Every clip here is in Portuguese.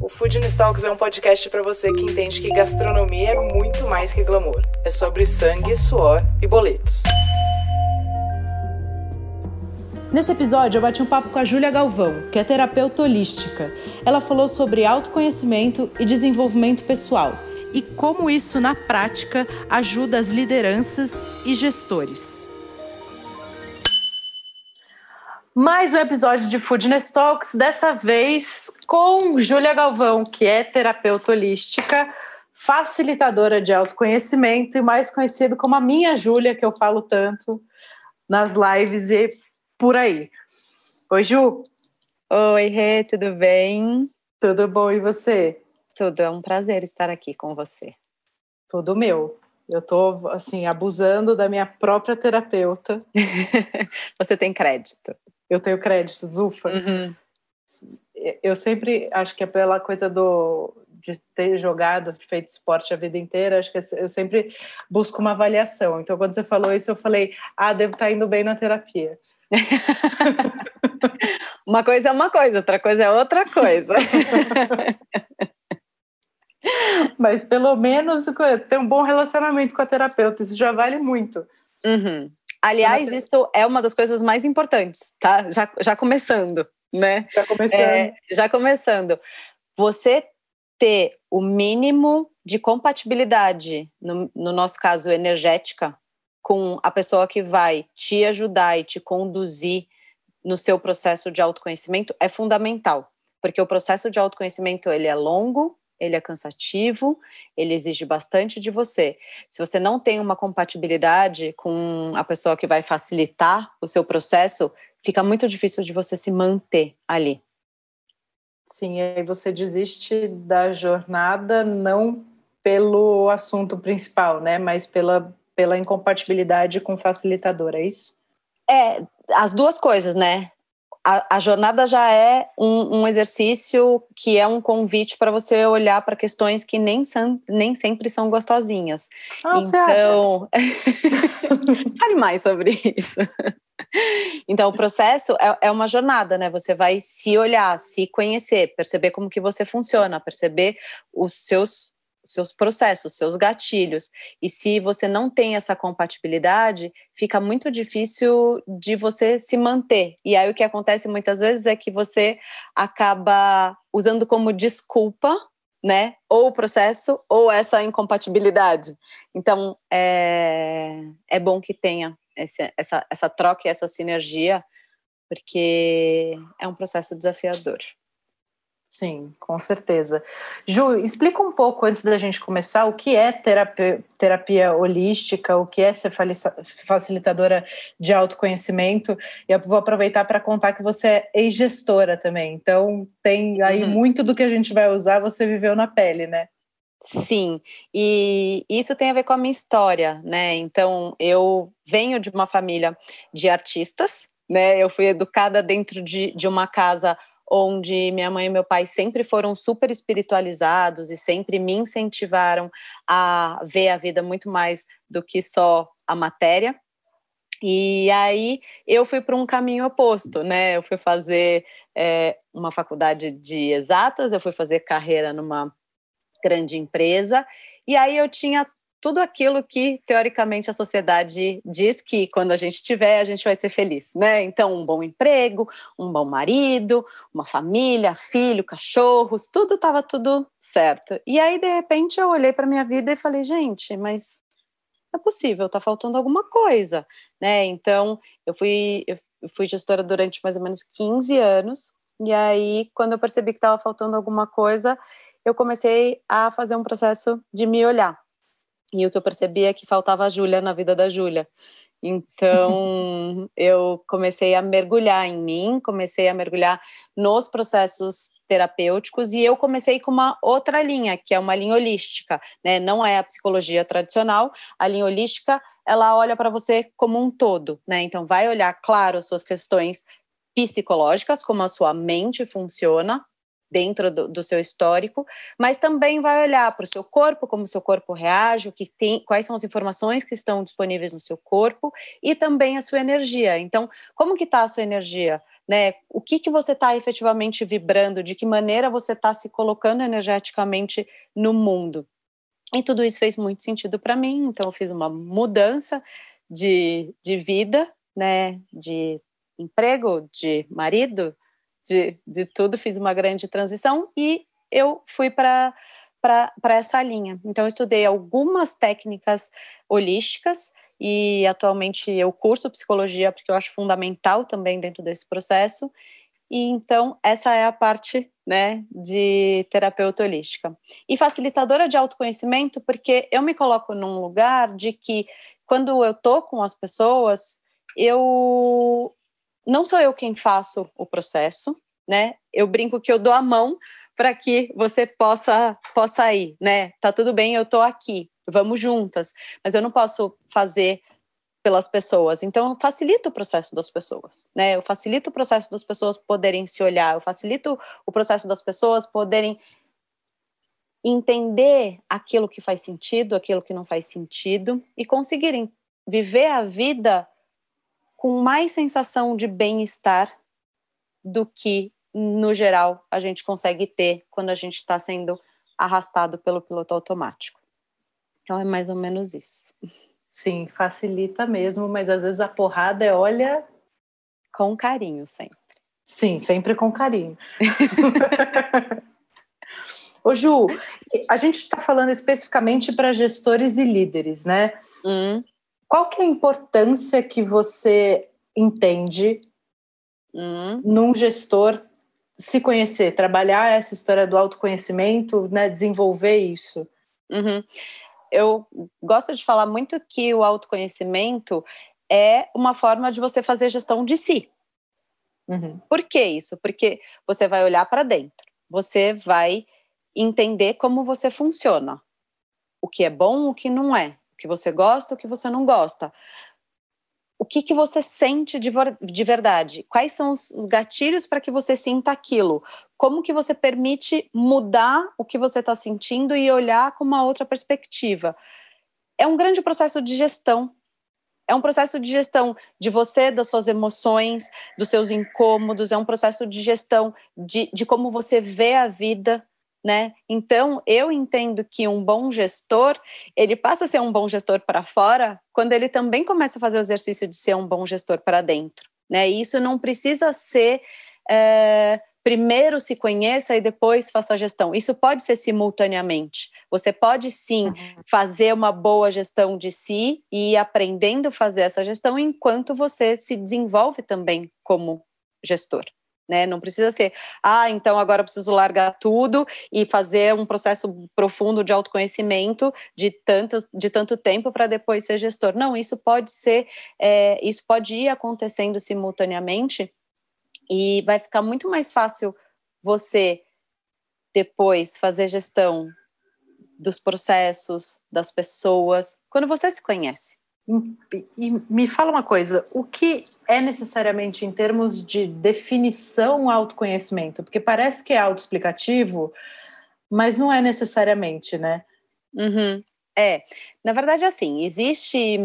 O Food Talks é um podcast para você que entende que gastronomia é muito mais que glamour. É sobre sangue, suor e boletos. Nesse episódio, eu bati um papo com a Júlia Galvão, que é terapeuta holística. Ela falou sobre autoconhecimento e desenvolvimento pessoal e como isso, na prática, ajuda as lideranças e gestores. Mais um episódio de Foodness Talks, dessa vez com Júlia Galvão, que é terapeuta holística, facilitadora de autoconhecimento e mais conhecido como a minha Júlia, que eu falo tanto nas lives e por aí. Oi, Ju. Oi, Rê, tudo bem? Tudo bom, e você? Tudo, é um prazer estar aqui com você. Tudo meu. Eu tô, assim, abusando da minha própria terapeuta. você tem crédito eu tenho crédito, ufa. Uhum. Eu sempre acho que é pela coisa do de ter jogado, feito esporte a vida inteira, acho que eu sempre busco uma avaliação. Então, quando você falou isso, eu falei, ah, devo estar indo bem na terapia. uma coisa é uma coisa, outra coisa é outra coisa. Mas pelo menos ter um bom relacionamento com a terapeuta, isso já vale muito. Uhum. Aliás, isso é uma das coisas mais importantes, tá? Já, já começando, né? Já começando. É, já começando. Você ter o mínimo de compatibilidade, no, no nosso caso, energética, com a pessoa que vai te ajudar e te conduzir no seu processo de autoconhecimento é fundamental, porque o processo de autoconhecimento ele é longo, ele é cansativo, ele exige bastante de você. Se você não tem uma compatibilidade com a pessoa que vai facilitar o seu processo, fica muito difícil de você se manter ali. Sim, aí você desiste da jornada não pelo assunto principal, né, mas pela, pela incompatibilidade com o facilitador, é isso? É, as duas coisas, né? A, a jornada já é um, um, exercício que é um convite para você olhar para questões que nem, são, nem sempre são gostosinhas. Ah, então, fale mais sobre isso. Então, o processo é, é, uma jornada, né? Você vai se olhar, se conhecer, perceber como que você funciona, perceber os seus seus processos, seus gatilhos. E se você não tem essa compatibilidade, fica muito difícil de você se manter. E aí o que acontece muitas vezes é que você acaba usando como desculpa, né? Ou o processo ou essa incompatibilidade. Então é, é bom que tenha esse, essa, essa troca e essa sinergia, porque é um processo desafiador. Sim, com certeza. Ju, explica um pouco antes da gente começar o que é terapia, terapia holística, o que é ser facilitadora de autoconhecimento. E eu vou aproveitar para contar que você é ex-gestora também. Então, tem aí uhum. muito do que a gente vai usar, você viveu na pele, né? Sim, e isso tem a ver com a minha história, né? Então, eu venho de uma família de artistas, né? Eu fui educada dentro de, de uma casa onde minha mãe e meu pai sempre foram super espiritualizados e sempre me incentivaram a ver a vida muito mais do que só a matéria. E aí eu fui para um caminho oposto, né? Eu fui fazer é, uma faculdade de exatas, eu fui fazer carreira numa grande empresa, e aí eu tinha tudo aquilo que, teoricamente, a sociedade diz que quando a gente tiver, a gente vai ser feliz, né? Então, um bom emprego, um bom marido, uma família, filho, cachorros, tudo estava tudo certo. E aí, de repente, eu olhei para minha vida e falei, gente, mas é possível, está faltando alguma coisa, né? Então, eu fui, eu fui gestora durante mais ou menos 15 anos, e aí, quando eu percebi que estava faltando alguma coisa, eu comecei a fazer um processo de me olhar e o que eu percebi é que faltava a Júlia na vida da Júlia. Então, eu comecei a mergulhar em mim, comecei a mergulhar nos processos terapêuticos e eu comecei com uma outra linha, que é uma linha holística, né? Não é a psicologia tradicional, a linha holística, ela olha para você como um todo, né? Então vai olhar, claro, as suas questões psicológicas, como a sua mente funciona, dentro do, do, seu histórico, mas também vai olhar para o seu corpo, como o seu corpo reage, o que tem, quais são as informações que estão disponíveis no seu corpo e também a sua energia. Então, como que está a sua energia? Né? O que, que você está efetivamente vibrando? De que maneira você está se colocando energeticamente no mundo? E tudo isso fez muito sentido para mim, então eu fiz uma mudança de, de vida, né? De emprego, de marido, de, de tudo, fiz uma grande transição e eu fui para para essa linha. Então, eu estudei algumas técnicas holísticas e atualmente eu curso psicologia porque eu acho fundamental também dentro desse processo. E então, essa é a parte né, de terapeuta holística. E facilitadora de autoconhecimento, porque eu me coloco num lugar de que quando eu tô com as pessoas, eu não sou eu quem faço o processo, né? Eu brinco que eu dou a mão para que você possa possa ir, né? Tá tudo bem, eu tô aqui, vamos juntas, mas eu não posso fazer pelas pessoas. Então, eu facilito o processo das pessoas, né? Eu facilito o processo das pessoas poderem se olhar, eu facilito o processo das pessoas poderem entender aquilo que faz sentido, aquilo que não faz sentido e conseguirem viver a vida com mais sensação de bem-estar do que, no geral, a gente consegue ter quando a gente está sendo arrastado pelo piloto automático. Então é mais ou menos isso. Sim, facilita mesmo, mas às vezes a porrada é olha. Com carinho sempre. Sim, sempre com carinho. Ô Ju, a gente está falando especificamente para gestores e líderes, né? Hum. Qual que é a importância que você entende hum. num gestor se conhecer, trabalhar essa história do autoconhecimento, né, desenvolver isso? Uhum. Eu gosto de falar muito que o autoconhecimento é uma forma de você fazer gestão de si. Uhum. Por que isso? Porque você vai olhar para dentro, você vai entender como você funciona, o que é bom, o que não é que você gosta, o que você não gosta. O que, que você sente de, de verdade? Quais são os, os gatilhos para que você sinta aquilo? Como que você permite mudar o que você está sentindo e olhar com uma outra perspectiva? É um grande processo de gestão é um processo de gestão de você, das suas emoções, dos seus incômodos, é um processo de gestão de, de como você vê a vida, né? Então, eu entendo que um bom gestor, ele passa a ser um bom gestor para fora quando ele também começa a fazer o exercício de ser um bom gestor para dentro, né? E isso não precisa ser é, primeiro se conheça e depois faça a gestão. Isso pode ser simultaneamente. Você pode sim uhum. fazer uma boa gestão de si e ir aprendendo a fazer essa gestão enquanto você se desenvolve também como gestor né? Não precisa ser, ah, então agora preciso largar tudo e fazer um processo profundo de autoconhecimento de tanto, de tanto tempo para depois ser gestor. Não, isso pode ser, é, isso pode ir acontecendo simultaneamente e vai ficar muito mais fácil você depois fazer gestão dos processos, das pessoas, quando você se conhece. E me fala uma coisa, o que é necessariamente em termos de definição autoconhecimento? Porque parece que é autoexplicativo, mas não é necessariamente, né? Uhum. É, na verdade, assim, existe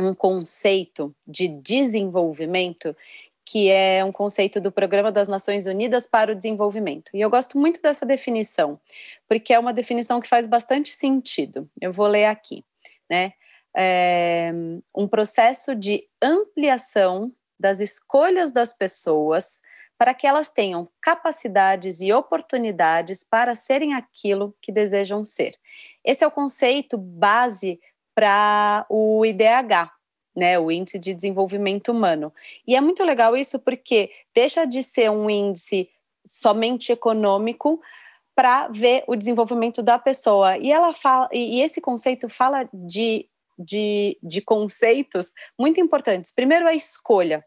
um conceito de desenvolvimento que é um conceito do Programa das Nações Unidas para o Desenvolvimento. E eu gosto muito dessa definição, porque é uma definição que faz bastante sentido. Eu vou ler aqui, né? É, um processo de ampliação das escolhas das pessoas para que elas tenham capacidades e oportunidades para serem aquilo que desejam ser. Esse é o conceito base para o IDH, né, o Índice de Desenvolvimento Humano. E é muito legal isso porque deixa de ser um índice somente econômico para ver o desenvolvimento da pessoa. E ela fala, e esse conceito fala de de, de conceitos muito importantes. Primeiro, a escolha.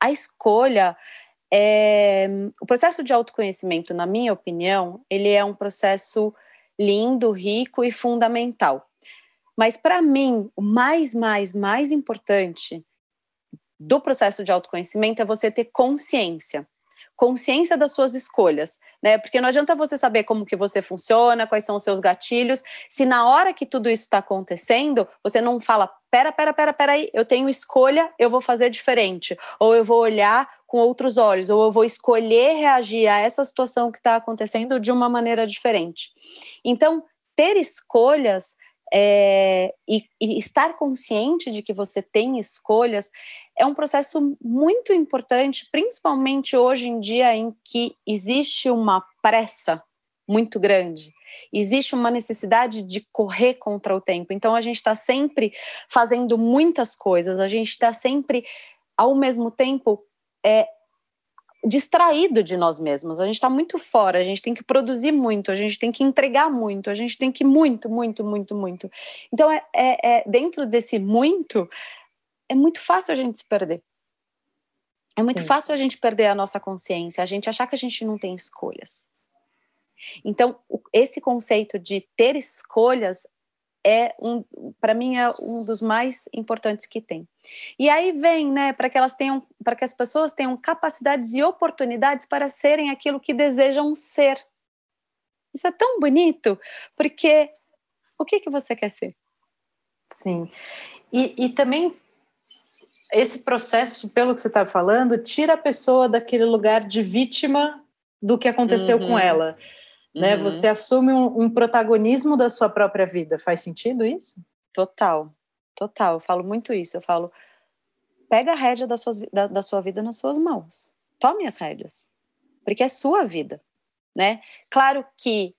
A escolha é, o processo de autoconhecimento, na minha opinião, ele é um processo lindo, rico e fundamental. Mas para mim, o mais, mais, mais importante do processo de autoconhecimento é você ter consciência consciência das suas escolhas, né? Porque não adianta você saber como que você funciona, quais são os seus gatilhos, se na hora que tudo isso está acontecendo, você não fala, pera, pera, pera, pera aí, eu tenho escolha, eu vou fazer diferente, ou eu vou olhar com outros olhos, ou eu vou escolher reagir a essa situação que está acontecendo de uma maneira diferente. Então, ter escolhas é, e, e, estar consciente de que você tem escolhas é um processo muito importante, principalmente hoje em dia em que existe uma pressa muito grande, existe uma necessidade de correr contra o tempo. Então a gente está sempre fazendo muitas coisas, a gente está sempre, ao mesmo tempo, é, distraído de nós mesmos. A gente está muito fora, a gente tem que produzir muito, a gente tem que entregar muito, a gente tem que muito, muito, muito, muito. Então, é, é, é dentro desse muito, é muito fácil a gente se perder. É muito Sim. fácil a gente perder a nossa consciência, a gente achar que a gente não tem escolhas. Então, esse conceito de ter escolhas é um, para mim é um dos mais importantes que tem. E aí vem, né, para que elas tenham, para que as pessoas tenham capacidades e oportunidades para serem aquilo que desejam ser. Isso é tão bonito, porque o que que você quer ser? Sim. E, e também esse processo, pelo que você está falando, tira a pessoa daquele lugar de vítima do que aconteceu uhum. com ela né? Uhum. Você assume um, um, protagonismo da sua própria vida. Faz sentido isso? Total, total. Eu falo muito isso. Eu falo, pega a rédea da, suas, da, da sua vida nas suas mãos. Tome as rédeas, porque é sua vida, né? Claro que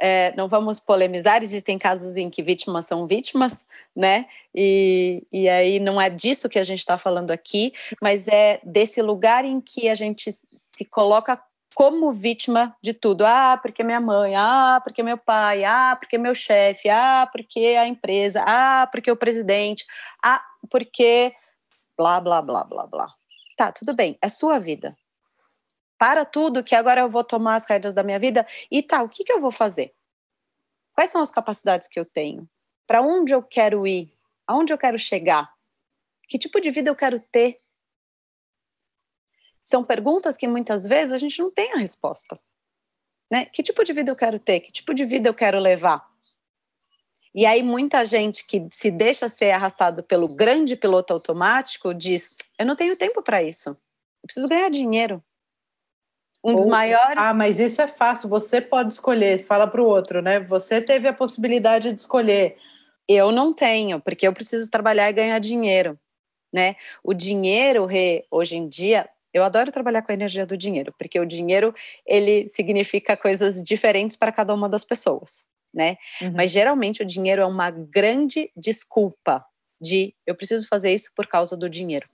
é, não vamos polemizar, existem casos em que vítimas são vítimas, né? E, e aí não é disso que a gente está falando aqui, mas é desse lugar em que a gente se coloca como vítima de tudo. Ah, porque minha mãe, ah, porque meu pai, ah, porque meu chefe, ah, porque a empresa, ah, porque o presidente, ah, porque blá, blá, blá, blá, blá. Tá, tudo bem, é sua vida. Para tudo que agora eu vou tomar as rédeas da minha vida e tá, o que, que eu vou fazer? Quais são as capacidades que eu tenho? Para onde eu quero ir? Aonde eu quero chegar? Que tipo de vida eu quero ter? São perguntas que muitas vezes a gente não tem a resposta. Né? Que tipo de vida eu quero ter? Que tipo de vida eu quero levar? E aí muita gente que se deixa ser arrastado pelo grande piloto automático diz: "Eu não tenho tempo para isso. Eu preciso ganhar dinheiro". Um Ou, dos maiores Ah, mas isso é fácil, você pode escolher, fala para o outro, né? Você teve a possibilidade de escolher. Eu não tenho, porque eu preciso trabalhar e ganhar dinheiro, né? O dinheiro, hoje em dia, eu adoro trabalhar com a energia do dinheiro, porque o dinheiro ele significa coisas diferentes para cada uma das pessoas, né? Uhum. Mas geralmente o dinheiro é uma grande desculpa de eu preciso fazer isso por causa do dinheiro.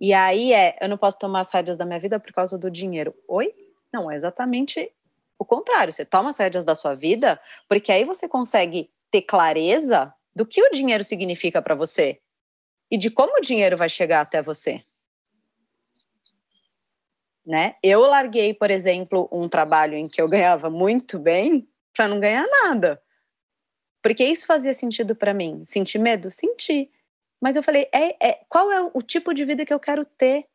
E aí é, eu não posso tomar as rédeas da minha vida por causa do dinheiro. Oi? Não, é exatamente o contrário. Você toma as rédeas da sua vida porque aí você consegue ter clareza do que o dinheiro significa para você e de como o dinheiro vai chegar até você. Né? Eu larguei, por exemplo, um trabalho em que eu ganhava muito bem para não ganhar nada. Porque isso fazia sentido para mim. Senti medo? Senti. Mas eu falei, é, é, qual é o tipo de vida que eu quero ter?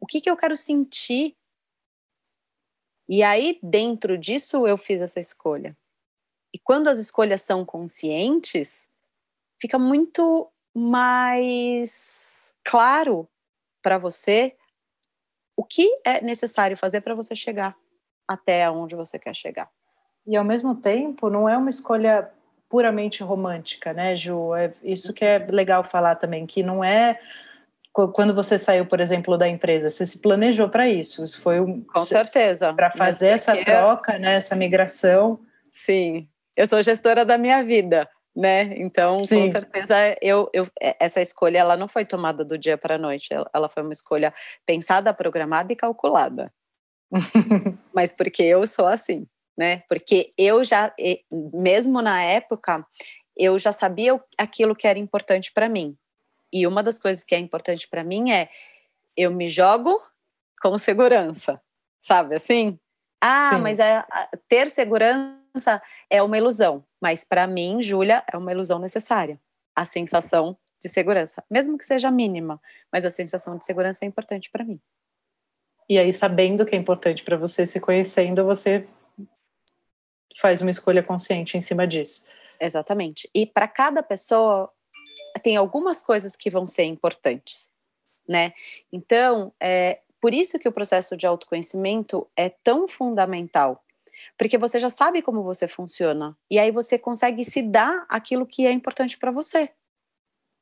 O que, que eu quero sentir? E aí, dentro disso, eu fiz essa escolha. E quando as escolhas são conscientes, fica muito mais claro para você o que é necessário fazer para você chegar até onde você quer chegar. E ao mesmo tempo, não é uma escolha puramente romântica, né, Ju? É isso que é legal falar também, que não é quando você saiu, por exemplo, da empresa, você se planejou para isso. Isso foi um com certeza para fazer essa troca, né, essa migração. Sim, eu sou gestora da minha vida né? Então, Sim. com certeza, eu, eu, é, essa escolha ela não foi tomada do dia para a noite, ela, ela foi uma escolha pensada, programada e calculada. Mas porque eu sou assim, né? Porque eu já, mesmo na época, eu já sabia aquilo que era importante para mim. E uma das coisas que é importante para mim é eu me jogo com segurança, sabe assim? Ah, Sim. mas é, ter segurança é uma ilusão, mas para mim, Júlia, é uma ilusão necessária. A sensação de segurança, mesmo que seja mínima, mas a sensação de segurança é importante para mim. E aí, sabendo que é importante para você, se conhecendo, você faz uma escolha consciente em cima disso. Exatamente. E para cada pessoa tem algumas coisas que vão ser importantes, né? Então, é por isso que o processo de autoconhecimento é tão fundamental, porque você já sabe como você funciona e aí você consegue se dar aquilo que é importante para você,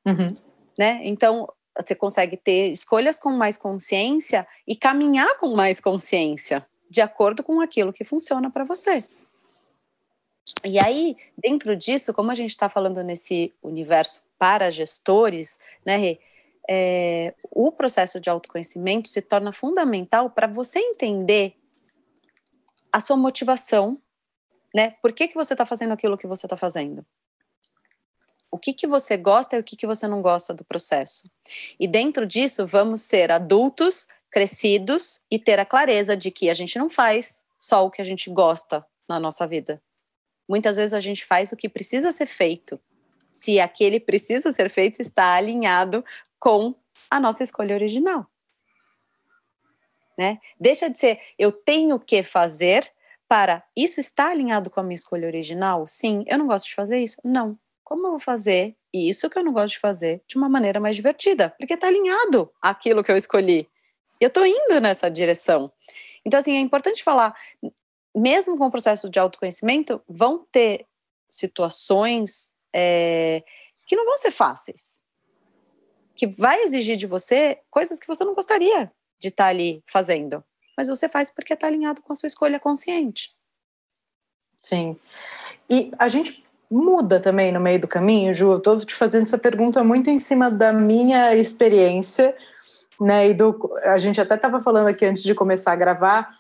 uhum. né? Então você consegue ter escolhas com mais consciência e caminhar com mais consciência, de acordo com aquilo que funciona para você. E aí, dentro disso, como a gente está falando nesse universo para gestores, né, é, o processo de autoconhecimento se torna fundamental para você entender a sua motivação, né? Por que, que você está fazendo aquilo que você está fazendo? O que, que você gosta e o que, que você não gosta do processo. E dentro disso, vamos ser adultos, crescidos e ter a clareza de que a gente não faz só o que a gente gosta na nossa vida. Muitas vezes a gente faz o que precisa ser feito, se aquele precisa ser feito está alinhado com a nossa escolha original. Né? Deixa de ser eu tenho que fazer para isso está alinhado com a minha escolha original? Sim, eu não gosto de fazer isso? Não. Como eu vou fazer isso que eu não gosto de fazer de uma maneira mais divertida? Porque está alinhado aquilo que eu escolhi. Eu estou indo nessa direção. Então, assim, é importante falar, mesmo com o processo de autoconhecimento, vão ter situações é, que não vão ser fáceis, que vai exigir de você coisas que você não gostaria de estar tá ali fazendo, mas você faz porque está alinhado com a sua escolha consciente. Sim. E a gente muda também no meio do caminho, Ju. Eu estou te fazendo essa pergunta muito em cima da minha experiência, né? E do, a gente até estava falando aqui antes de começar a gravar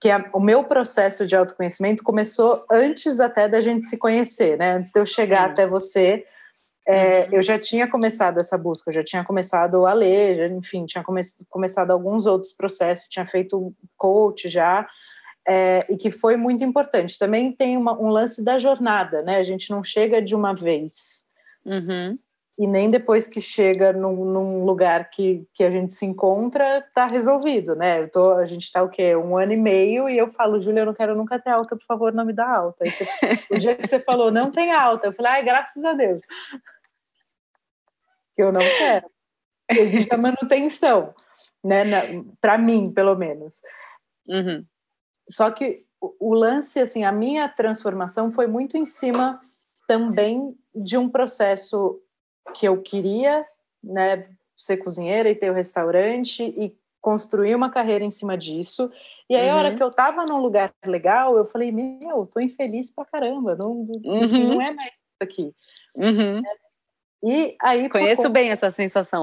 que a, o meu processo de autoconhecimento começou antes até da gente se conhecer, né? Antes de eu chegar Sim. até você, é, uhum. eu já tinha começado essa busca, eu já tinha começado a ler, já, enfim, tinha come, começado alguns outros processos, tinha feito coach já, é, e que foi muito importante. Também tem uma, um lance da jornada, né? A gente não chega de uma vez. Uhum e nem depois que chega num, num, lugar que, que a gente se encontra, tá resolvido, né? Eu tô, a gente está o quê? Um ano e meio e eu falo, Júlia, eu não quero nunca ter alta, por favor, não me dá alta. Você, o dia que você falou, não tem alta, eu falei, ai, graças a Deus. Que eu não quero. Existe a manutenção, né? Para mim, pelo menos. Uhum. Só que o, o lance, assim, a minha transformação foi muito em cima também de um processo que eu queria, né, ser cozinheira e ter o um restaurante e construir uma carreira em cima disso. E aí, uhum. a hora uhum. que eu tava num lugar legal, eu falei, meu, tô infeliz pra caramba, não, uhum. não é mais isso aqui. Uhum. E aí conheço conta, bem essa sensação.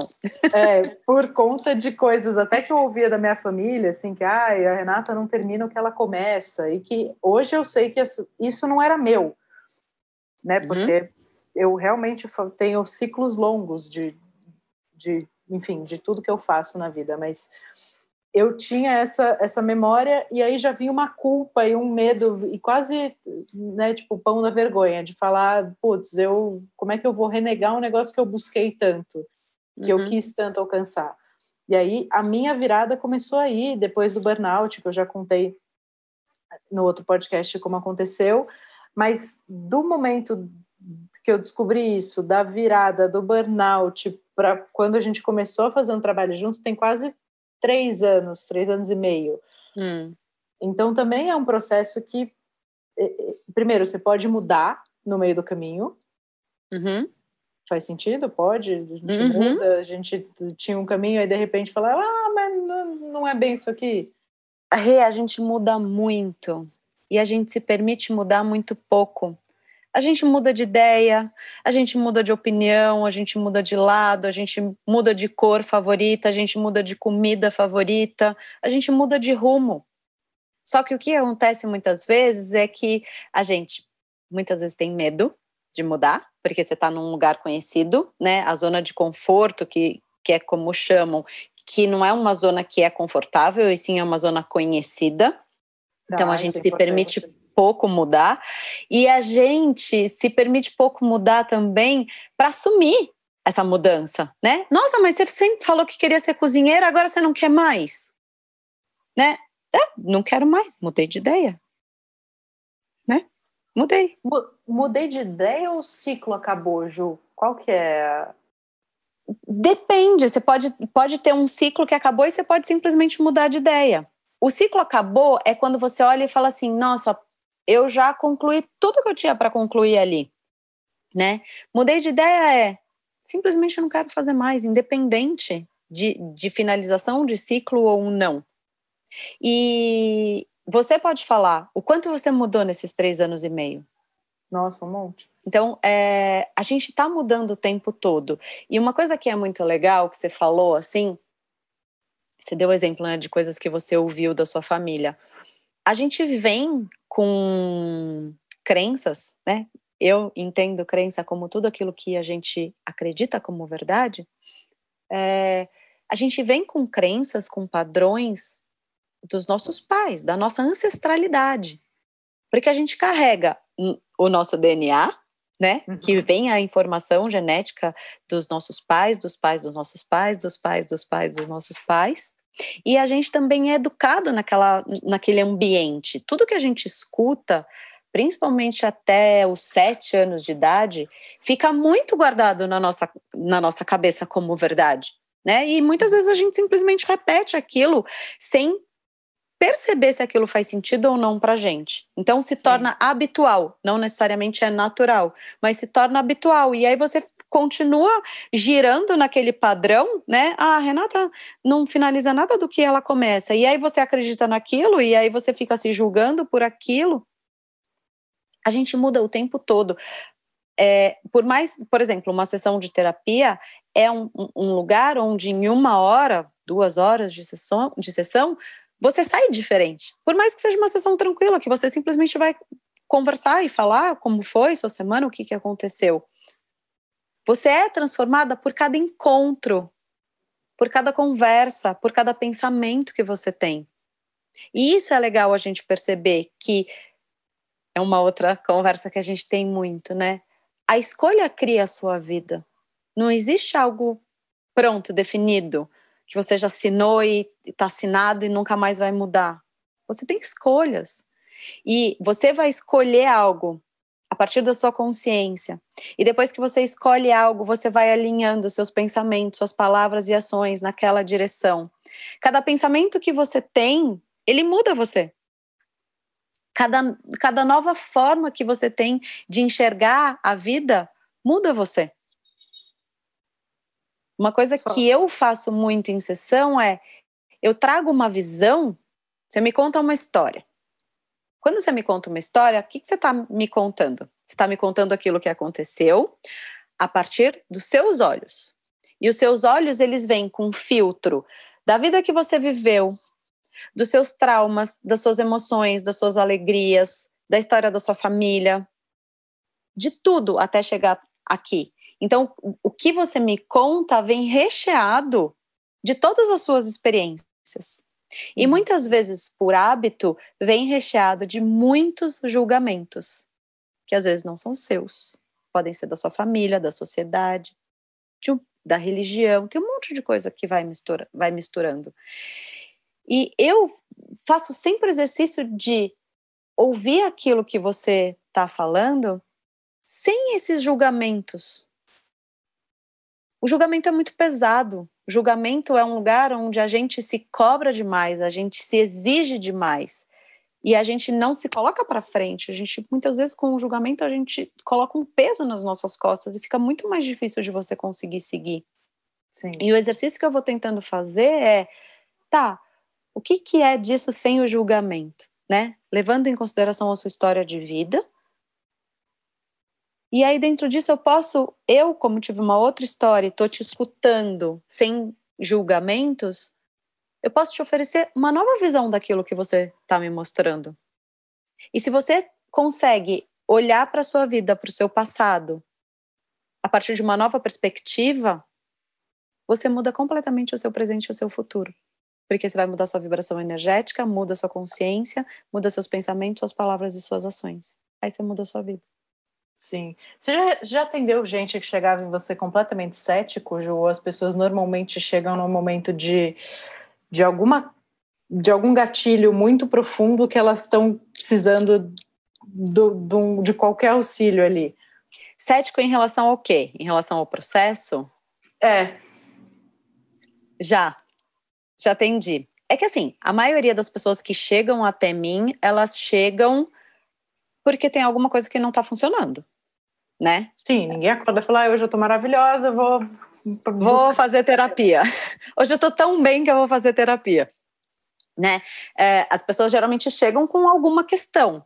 É, por conta de coisas até que eu ouvia da minha família, assim, que ah, a Renata não termina o que ela começa, e que hoje eu sei que isso não era meu, né? Uhum. Porque eu realmente tenho ciclos longos de, de, enfim, de tudo que eu faço na vida, mas eu tinha essa, essa memória e aí já vinha uma culpa e um medo e quase, né, tipo, o pão da vergonha de falar, putz, eu, como é que eu vou renegar um negócio que eu busquei tanto, que uhum. eu quis tanto alcançar? E aí a minha virada começou aí, depois do burnout, que eu já contei no outro podcast como aconteceu, mas do momento que eu descobri isso, da virada do burnout para quando a gente começou a fazer um trabalho junto, tem quase três anos, três anos e meio. Hum. Então também é um processo que, primeiro, você pode mudar no meio do caminho. Uhum. Faz sentido? Pode? A gente uhum. muda, a gente tinha um caminho, aí de repente fala, ah, mas não é bem isso aqui. Rê, a gente muda muito. E a gente se permite mudar muito pouco a gente muda de ideia, a gente muda de opinião, a gente muda de lado, a gente muda de cor favorita, a gente muda de comida favorita, a gente muda de rumo. Só que o que acontece muitas vezes é que a gente muitas vezes tem medo de mudar, porque você está num lugar conhecido, né? A zona de conforto, que, que é como chamam, que não é uma zona que é confortável, e sim é uma zona conhecida. Então a ah, gente é se permite pouco mudar e a gente se permite pouco mudar também para assumir essa mudança, né? Nossa, mas você sempre falou que queria ser cozinheira, agora você não quer mais, né? É, não quero mais, mudei de ideia, né? Mudei. Mudei de ideia ou o ciclo acabou, Ju? Qual que é? Depende, você pode, pode ter um ciclo que acabou e você pode simplesmente mudar de ideia. O ciclo acabou é quando você olha e fala assim: nossa, eu já concluí tudo que eu tinha para concluir ali, né? Mudei de ideia é simplesmente não quero fazer mais, independente de, de finalização de ciclo ou não. E você pode falar o quanto você mudou nesses três anos e meio? Nossa, um monte. Então, é, a gente está mudando o tempo todo. E uma coisa que é muito legal, que você falou, assim, você deu exemplo né, de coisas que você ouviu da sua família. A gente vem com crenças, né? Eu entendo crença como tudo aquilo que a gente acredita como verdade. É, a gente vem com crenças, com padrões dos nossos pais, da nossa ancestralidade. Porque a gente carrega o nosso DNA, né? Uhum. Que vem a informação genética dos nossos pais, dos pais dos nossos pais, dos pais dos pais dos nossos pais. E a gente também é educado naquela, naquele ambiente. Tudo que a gente escuta, principalmente até os sete anos de idade, fica muito guardado na nossa, na nossa cabeça como verdade. Né? E muitas vezes a gente simplesmente repete aquilo sem perceber se aquilo faz sentido ou não para gente. Então se Sim. torna habitual, não necessariamente é natural, mas se torna habitual. E aí você continua girando naquele padrão, né? Ah, a Renata não finaliza nada do que ela começa. E aí você acredita naquilo e aí você fica se julgando por aquilo. A gente muda o tempo todo. É, por mais, por exemplo, uma sessão de terapia é um, um lugar onde em uma hora, duas horas de sessão, de sessão você sai diferente. Por mais que seja uma sessão tranquila, que você simplesmente vai conversar e falar como foi sua semana, o que, que aconteceu. Você é transformada por cada encontro, por cada conversa, por cada pensamento que você tem. E isso é legal a gente perceber que é uma outra conversa que a gente tem muito, né? A escolha cria a sua vida. Não existe algo pronto, definido que você já assinou e está assinado e nunca mais vai mudar. Você tem escolhas. E você vai escolher algo partir da sua consciência. E depois que você escolhe algo, você vai alinhando seus pensamentos, suas palavras e ações naquela direção. Cada pensamento que você tem, ele muda você. Cada, cada nova forma que você tem de enxergar a vida muda você. Uma coisa Só. que eu faço muito em sessão é eu trago uma visão, você me conta uma história. Quando você me conta uma história, o que, que você está me contando? Você está me contando aquilo que aconteceu a partir dos seus olhos. E os seus olhos, eles vêm com um filtro da vida que você viveu, dos seus traumas, das suas emoções, das suas alegrias, da história da sua família, de tudo até chegar aqui. Então, o que você me conta vem recheado de todas as suas experiências. E uhum. muitas vezes, por hábito, vem recheado de muitos julgamentos, que às vezes não são seus. Podem ser da sua família, da sociedade, de, da religião, tem um monte de coisa que vai, mistura, vai misturando. E eu faço sempre o exercício de ouvir aquilo que você está falando sem esses julgamentos, o julgamento é muito pesado. O julgamento é um lugar onde a gente se cobra demais, a gente se exige demais. E a gente não se coloca para frente. A gente, muitas vezes, com o julgamento, a gente coloca um peso nas nossas costas e fica muito mais difícil de você conseguir seguir. Sim. E o exercício que eu vou tentando fazer é, tá, o que, que é disso sem o julgamento? Né? Levando em consideração a sua história de vida, e aí, dentro disso, eu posso, eu, como tive uma outra história estou te escutando sem julgamentos, eu posso te oferecer uma nova visão daquilo que você está me mostrando. E se você consegue olhar para a sua vida, para o seu passado, a partir de uma nova perspectiva, você muda completamente o seu presente e o seu futuro. porque você vai mudar sua vibração energética, muda sua consciência, muda seus pensamentos, suas palavras e suas ações. Aí você muda a sua vida. Sim. Você já, já atendeu gente que chegava em você completamente cético, Ju? Ou as pessoas normalmente chegam num momento de, de alguma de algum gatilho muito profundo que elas estão precisando do, do, de qualquer auxílio ali. Cético em relação ao quê? Em relação ao processo? É. Já. Já atendi. É que assim, a maioria das pessoas que chegam até mim, elas chegam porque tem alguma coisa que não está funcionando, né? Sim, ninguém acorda e fala, ah, hoje eu tô maravilhosa, vou... Vou fazer terapia. Hoje eu tô tão bem que eu vou fazer terapia. Né? É, as pessoas geralmente chegam com alguma questão,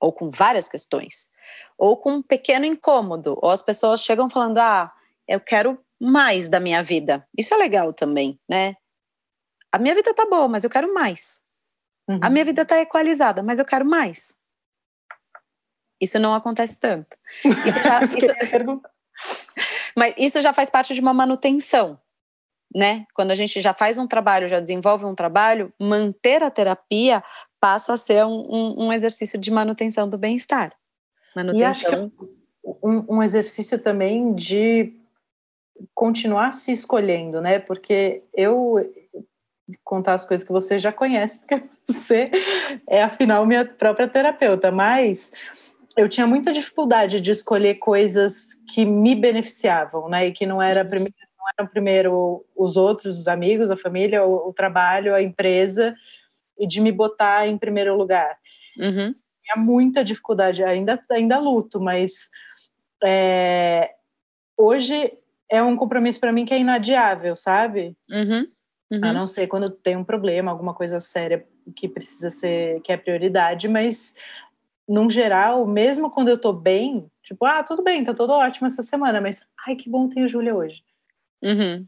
ou com várias questões, ou com um pequeno incômodo, ou as pessoas chegam falando, ah, eu quero mais da minha vida. Isso é legal também, né? A minha vida tá boa, mas eu quero mais. Uhum. A minha vida tá equalizada, mas eu quero mais. Isso não acontece tanto. Isso já, isso, mas isso já faz parte de uma manutenção, né? Quando a gente já faz um trabalho, já desenvolve um trabalho, manter a terapia passa a ser um, um, um exercício de manutenção do bem-estar. Manutenção. Um, um exercício também de continuar se escolhendo, né? Porque eu contar as coisas que você já conhece, porque você é afinal minha própria terapeuta, mas eu tinha muita dificuldade de escolher coisas que me beneficiavam, né? E que não era uhum. primeiro, não eram primeiro os outros, os amigos, a família, o, o, trabalho, a empresa, e de me botar em primeiro lugar. Uhum. Tinha muita dificuldade, ainda, ainda luto, mas é, hoje é um compromisso para mim que é inadiável, sabe? Uhum. Uhum. A não ser quando tem um problema, alguma coisa séria que precisa ser, que é prioridade, mas num geral, mesmo quando eu tô bem, tipo, ah, tudo bem, tá tudo ótimo essa semana, mas ai, que bom ter a Júlia hoje. Uhum.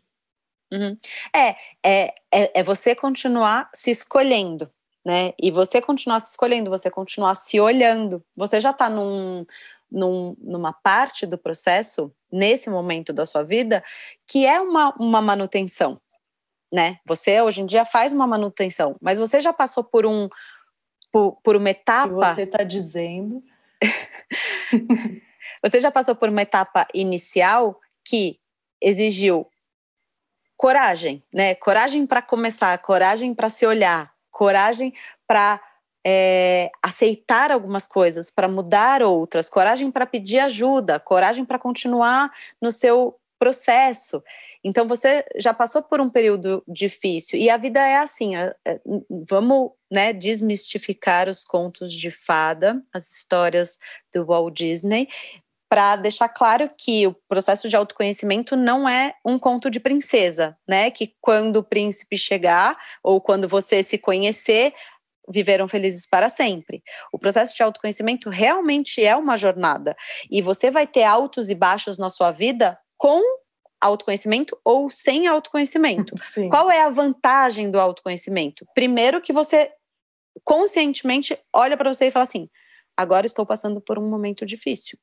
Uhum. É, é, é, é você continuar se escolhendo, né? E você continuar se escolhendo, você continuar se olhando. Você já tá num, num, numa parte do processo, nesse momento da sua vida, que é uma, uma manutenção, né? Você hoje em dia faz uma manutenção, mas você já passou por um por, por uma etapa. Que você está dizendo. você já passou por uma etapa inicial que exigiu coragem, né? Coragem para começar, coragem para se olhar, coragem para é, aceitar algumas coisas, para mudar outras, coragem para pedir ajuda, coragem para continuar no seu processo. Então você já passou por um período difícil e a vida é assim. É, é, vamos né, desmistificar os contos de fada, as histórias do Walt Disney, para deixar claro que o processo de autoconhecimento não é um conto de princesa, né? Que quando o príncipe chegar ou quando você se conhecer, viveram felizes para sempre. O processo de autoconhecimento realmente é uma jornada e você vai ter altos e baixos na sua vida com autoconhecimento ou sem autoconhecimento. Sim. Qual é a vantagem do autoconhecimento? Primeiro que você conscientemente olha para você e fala assim: agora estou passando por um momento difícil.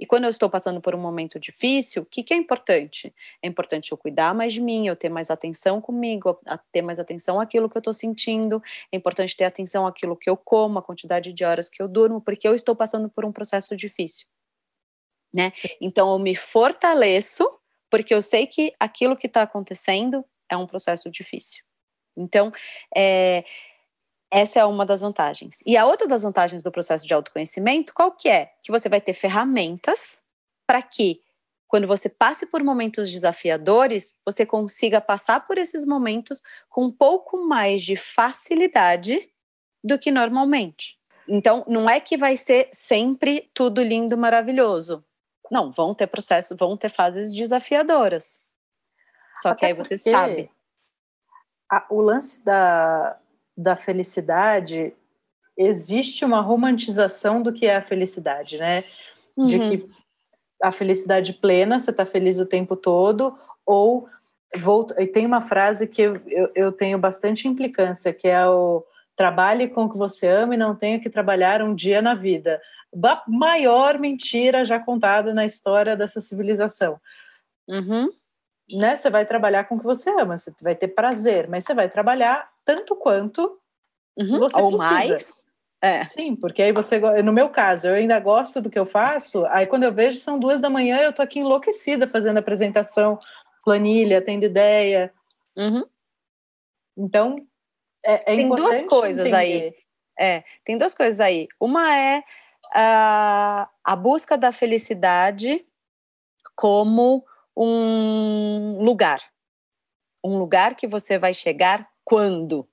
E quando eu estou passando por um momento difícil, o que, que é importante? É importante eu cuidar mais de mim, eu ter mais atenção comigo, ter mais atenção àquilo que eu estou sentindo. É importante ter atenção àquilo que eu como, a quantidade de horas que eu durmo, porque eu estou passando por um processo difícil né? Então eu me fortaleço porque eu sei que aquilo que está acontecendo é um processo difícil. Então, é, essa é uma das vantagens. E a outra das vantagens do processo de autoconhecimento, qual que é? Que você vai ter ferramentas para que quando você passe por momentos desafiadores, você consiga passar por esses momentos com um pouco mais de facilidade do que normalmente. Então, não é que vai ser sempre tudo lindo, maravilhoso. Não, vão ter processos, vão ter fases desafiadoras. Só Até que aí você sabe. A, o lance da, da felicidade, existe uma romantização do que é a felicidade, né? Uhum. De que a felicidade plena, você está feliz o tempo todo, ou volta, e tem uma frase que eu, eu, eu, tenho bastante implicância, que é o trabalhe com o que você ama e não tenha que trabalhar um dia na vida da maior mentira já contada na história dessa civilização. Uhum. né, você vai trabalhar com o que você ama, você vai ter prazer, mas você vai trabalhar tanto quanto uhum, você ou precisa. mais. É. Sim, porque aí você, no meu caso, eu ainda gosto do que eu faço, aí quando eu vejo são duas da manhã, eu tô aqui enlouquecida fazendo apresentação, planilha, tendo ideia. Uhum. Então, é, é tem duas coisas entender. aí. É, tem duas coisas aí. Uma é a, a busca da felicidade como um lugar. Um lugar que você vai chegar quando?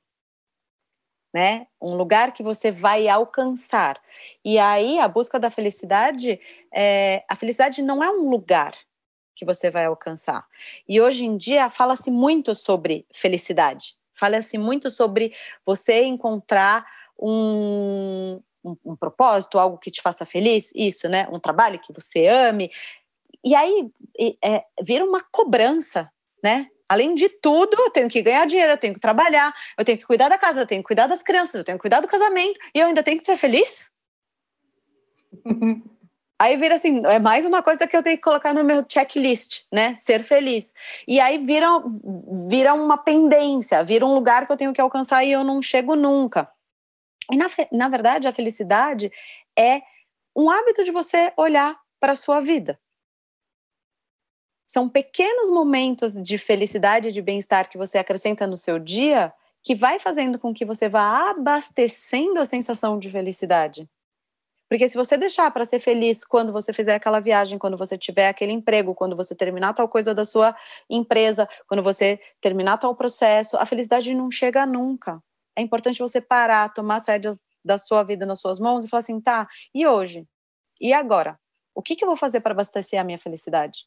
Né? Um lugar que você vai alcançar. E aí a busca da felicidade, é, a felicidade não é um lugar que você vai alcançar. E hoje em dia fala-se muito sobre felicidade. Fala-se muito sobre você encontrar um, um, um, propósito, algo que te faça feliz, isso, né? Um trabalho que você ame. E aí é, vira uma cobrança, né? Além de tudo, eu tenho que ganhar dinheiro, eu tenho que trabalhar, eu tenho que cuidar da casa, eu tenho que cuidar das crianças, eu tenho que cuidar do casamento, e eu ainda tenho que ser feliz? Aí vira assim, é mais uma coisa que eu tenho que colocar no meu checklist, né? Ser feliz. E aí vira, vira uma pendência, vira um lugar que eu tenho que alcançar e eu não chego nunca. E na, na verdade, a felicidade é um hábito de você olhar para a sua vida. São pequenos momentos de felicidade e de bem-estar que você acrescenta no seu dia que vai fazendo com que você vá abastecendo a sensação de felicidade. Porque se você deixar para ser feliz quando você fizer aquela viagem, quando você tiver aquele emprego, quando você terminar tal coisa da sua empresa, quando você terminar tal processo, a felicidade não chega nunca. É importante você parar, tomar as rédeas da sua vida nas suas mãos e falar assim, tá, e hoje? E agora? O que, que eu vou fazer para abastecer a minha felicidade?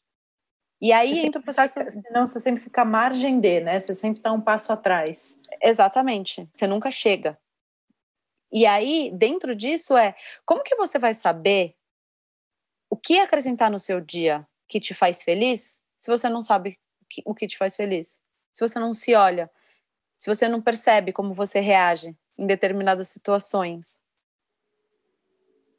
E aí você entra o processo. Fica, senão você sempre fica à margem de, né? Você sempre está um passo atrás. Exatamente. Você nunca chega. E aí, dentro disso, é como que você vai saber o que acrescentar no seu dia que te faz feliz se você não sabe o que te faz feliz? Se você não se olha, se você não percebe como você reage em determinadas situações.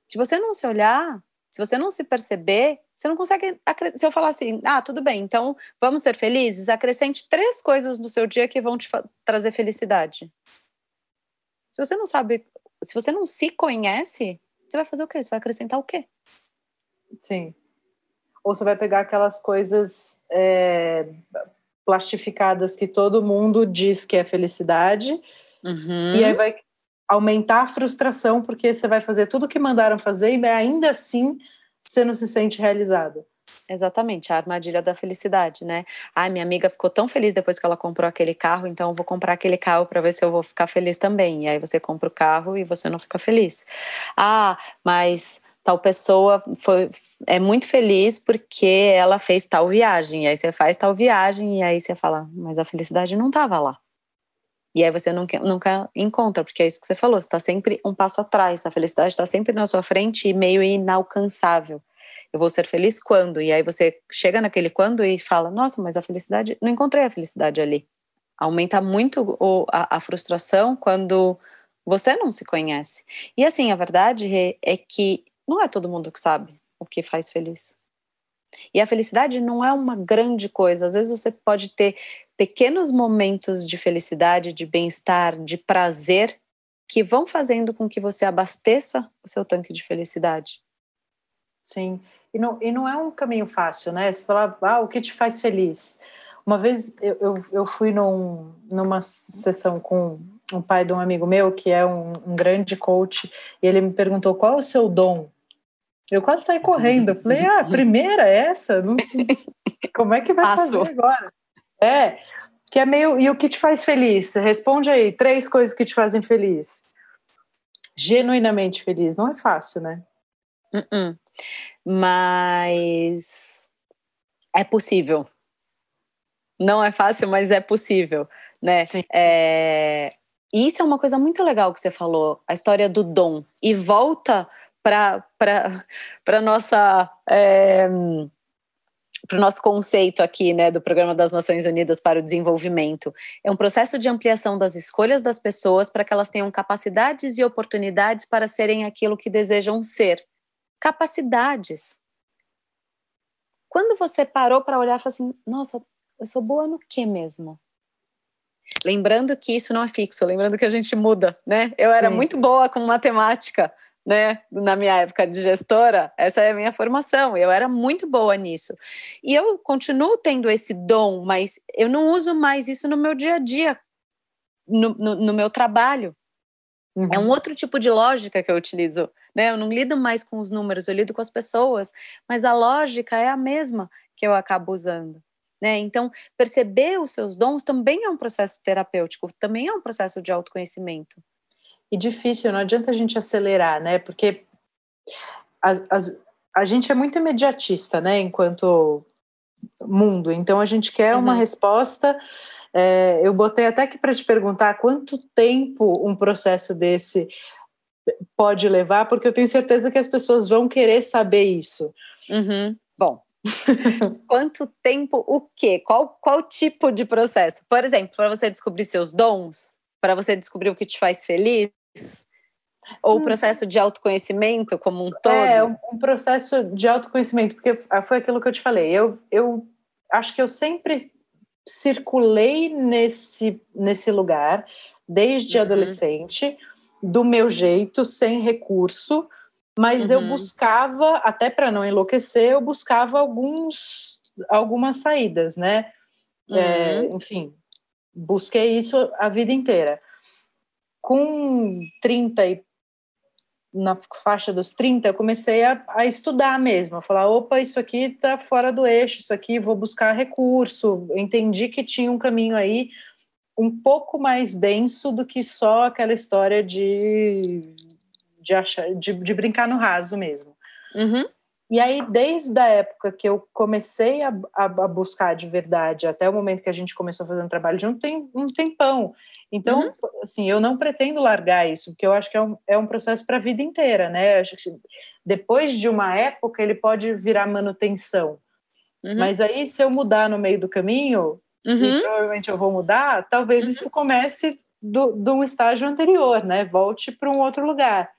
Se você não se olhar, se você não se perceber, você não consegue. Se eu falar assim, ah, tudo bem, então vamos ser felizes, acrescente três coisas no seu dia que vão te trazer felicidade. Se você não sabe, se você não se conhece, você vai fazer o quê? Você vai acrescentar o quê? Sim. Ou você vai pegar aquelas coisas é, plastificadas que todo mundo diz que é felicidade, uhum. e aí vai aumentar a frustração porque você vai fazer tudo o que mandaram fazer e ainda assim você não se sente realizada. Exatamente, a armadilha da felicidade, né? Ai, minha amiga ficou tão feliz depois que ela comprou aquele carro, então eu vou comprar aquele carro para ver se eu vou ficar feliz também. E aí você compra o carro e você não fica feliz. Ah, mas tal pessoa foi é muito feliz porque ela fez tal viagem. E aí você faz tal viagem e aí você fala, mas a felicidade não estava lá. E aí você nunca, nunca encontra, porque é isso que você falou, você está sempre um passo atrás, a felicidade está sempre na sua frente e meio inalcançável. Eu vou ser feliz quando? E aí você chega naquele quando e fala, nossa, mas a felicidade, não encontrei a felicidade ali. Aumenta muito o, a, a frustração quando você não se conhece. E assim, a verdade é que não é todo mundo que sabe o que faz feliz. E a felicidade não é uma grande coisa. Às vezes você pode ter pequenos momentos de felicidade, de bem-estar, de prazer que vão fazendo com que você abasteça o seu tanque de felicidade. Sim, e não, e não é um caminho fácil, né? Você falar, ah, o que te faz feliz? Uma vez eu, eu, eu fui num, numa sessão com um pai de um amigo meu, que é um, um grande coach, e ele me perguntou qual é o seu dom. Eu quase saí correndo. Eu falei, ah, primeira é essa? Não sei. Como é que vai Passo. fazer agora? É, que é meio. E o que te faz feliz? Responde aí, três coisas que te fazem feliz. Genuinamente feliz. Não é fácil, né? Uh -uh. Mas é possível. Não é fácil, mas é possível, né? Sim. É... E isso é uma coisa muito legal que você falou, a história do dom. E volta para nossa. É para o nosso conceito aqui, né, do Programa das Nações Unidas para o Desenvolvimento. É um processo de ampliação das escolhas das pessoas para que elas tenham capacidades e oportunidades para serem aquilo que desejam ser. Capacidades. Quando você parou para olhar e falou assim, nossa, eu sou boa no que mesmo? Lembrando que isso não é fixo, lembrando que a gente muda, né? Eu era Sim. muito boa com matemática, né? Na minha época de gestora, essa é a minha formação, eu era muito boa nisso. E eu continuo tendo esse dom, mas eu não uso mais isso no meu dia a dia, no, no, no meu trabalho. Uhum. É um outro tipo de lógica que eu utilizo, né? Eu não lido mais com os números, eu lido com as pessoas, mas a lógica é a mesma que eu acabo usando. Né? Então, perceber os seus dons também é um processo terapêutico, também é um processo de autoconhecimento. E difícil, não adianta a gente acelerar, né? Porque as, as, a gente é muito imediatista, né? Enquanto mundo, então a gente quer uhum. uma resposta. É, eu botei até aqui para te perguntar quanto tempo um processo desse pode levar, porque eu tenho certeza que as pessoas vão querer saber isso. Uhum. Bom, Quanto tempo, o quê? Qual, qual tipo de processo? Por exemplo, para você descobrir seus dons, para você descobrir o que te faz feliz, ou o hum. processo de autoconhecimento como um todo? É, um processo de autoconhecimento, porque foi aquilo que eu te falei. Eu, eu acho que eu sempre circulei nesse, nesse lugar, desde uhum. adolescente, do meu jeito, sem recurso, mas uhum. eu buscava, até para não enlouquecer, eu buscava alguns, algumas saídas, né? É, uhum. É, enfim, busquei isso a vida inteira. Com 30 e na faixa dos 30, eu comecei a, a, estudar mesmo, a falar, opa, isso aqui está fora do eixo, isso aqui vou buscar recurso. entendi que tinha um caminho aí um pouco mais denso do que só aquela história de de, achar, de, de brincar no raso mesmo. Uhum. E aí, desde a época que eu comecei a, a, a, buscar de verdade, até o momento que a gente começou a fazer um trabalho junto, tem um tempão. Então, uhum. assim, eu não pretendo largar isso, porque eu acho que é um, é um processo para a vida inteira, né? Acho que depois de uma época, ele pode virar manutenção. Uhum. Mas aí, se eu mudar no meio do caminho, e uhum. provavelmente eu vou mudar, talvez uhum. isso comece do, de um estágio anterior, né? Volte para um outro lugar.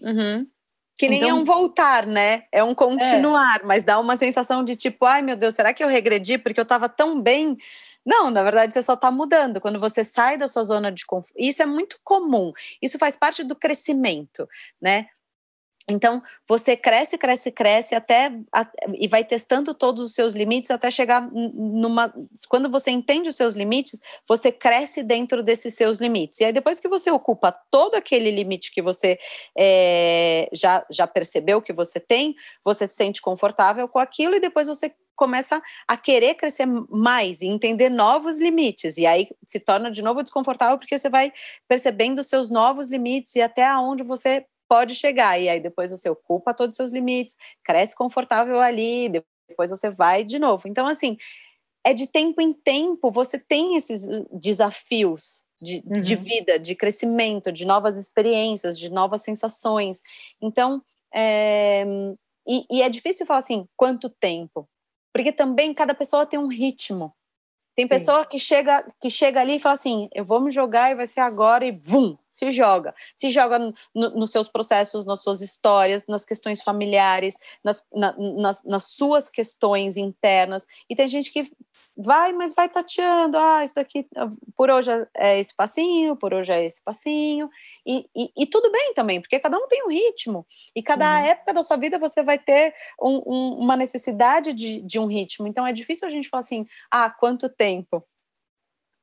Uhum. Que nem então, é um voltar, né? É um continuar, é. mas dá uma sensação de tipo, ai meu Deus, será que eu regredi porque eu estava tão bem? Não, na verdade você só está mudando. Quando você sai da sua zona de conforto, isso é muito comum. Isso faz parte do crescimento, né? Então, você cresce, cresce, cresce até e vai testando todos os seus limites até chegar numa. Quando você entende os seus limites, você cresce dentro desses seus limites. E aí, depois que você ocupa todo aquele limite que você é, já, já percebeu que você tem, você se sente confortável com aquilo e depois você começa a querer crescer mais e entender novos limites. E aí se torna de novo desconfortável porque você vai percebendo seus novos limites e até onde você pode chegar. E aí depois você ocupa todos os seus limites, cresce confortável ali, depois você vai de novo. Então, assim, é de tempo em tempo, você tem esses desafios de, uhum. de vida, de crescimento, de novas experiências, de novas sensações. Então, é, e, e, é difícil falar assim, quanto tempo? Porque também cada pessoa tem um ritmo. Tem Sim. pessoa que chega, que chega ali e fala assim: eu vou me jogar e vai ser agora, e vum, se joga. Se joga no, nos seus processos, nas suas histórias, nas questões familiares, nas, na, nas, nas suas questões internas. E tem gente que vai, mas vai tateando: ah, isso daqui, por hoje é esse passinho, por hoje é esse passinho. E, e, e tudo bem também, porque cada um tem um ritmo. E cada uhum. época da sua vida você vai ter um, um, uma necessidade de, de um ritmo. Então é difícil a gente falar assim: ah, quanto tempo? tempo.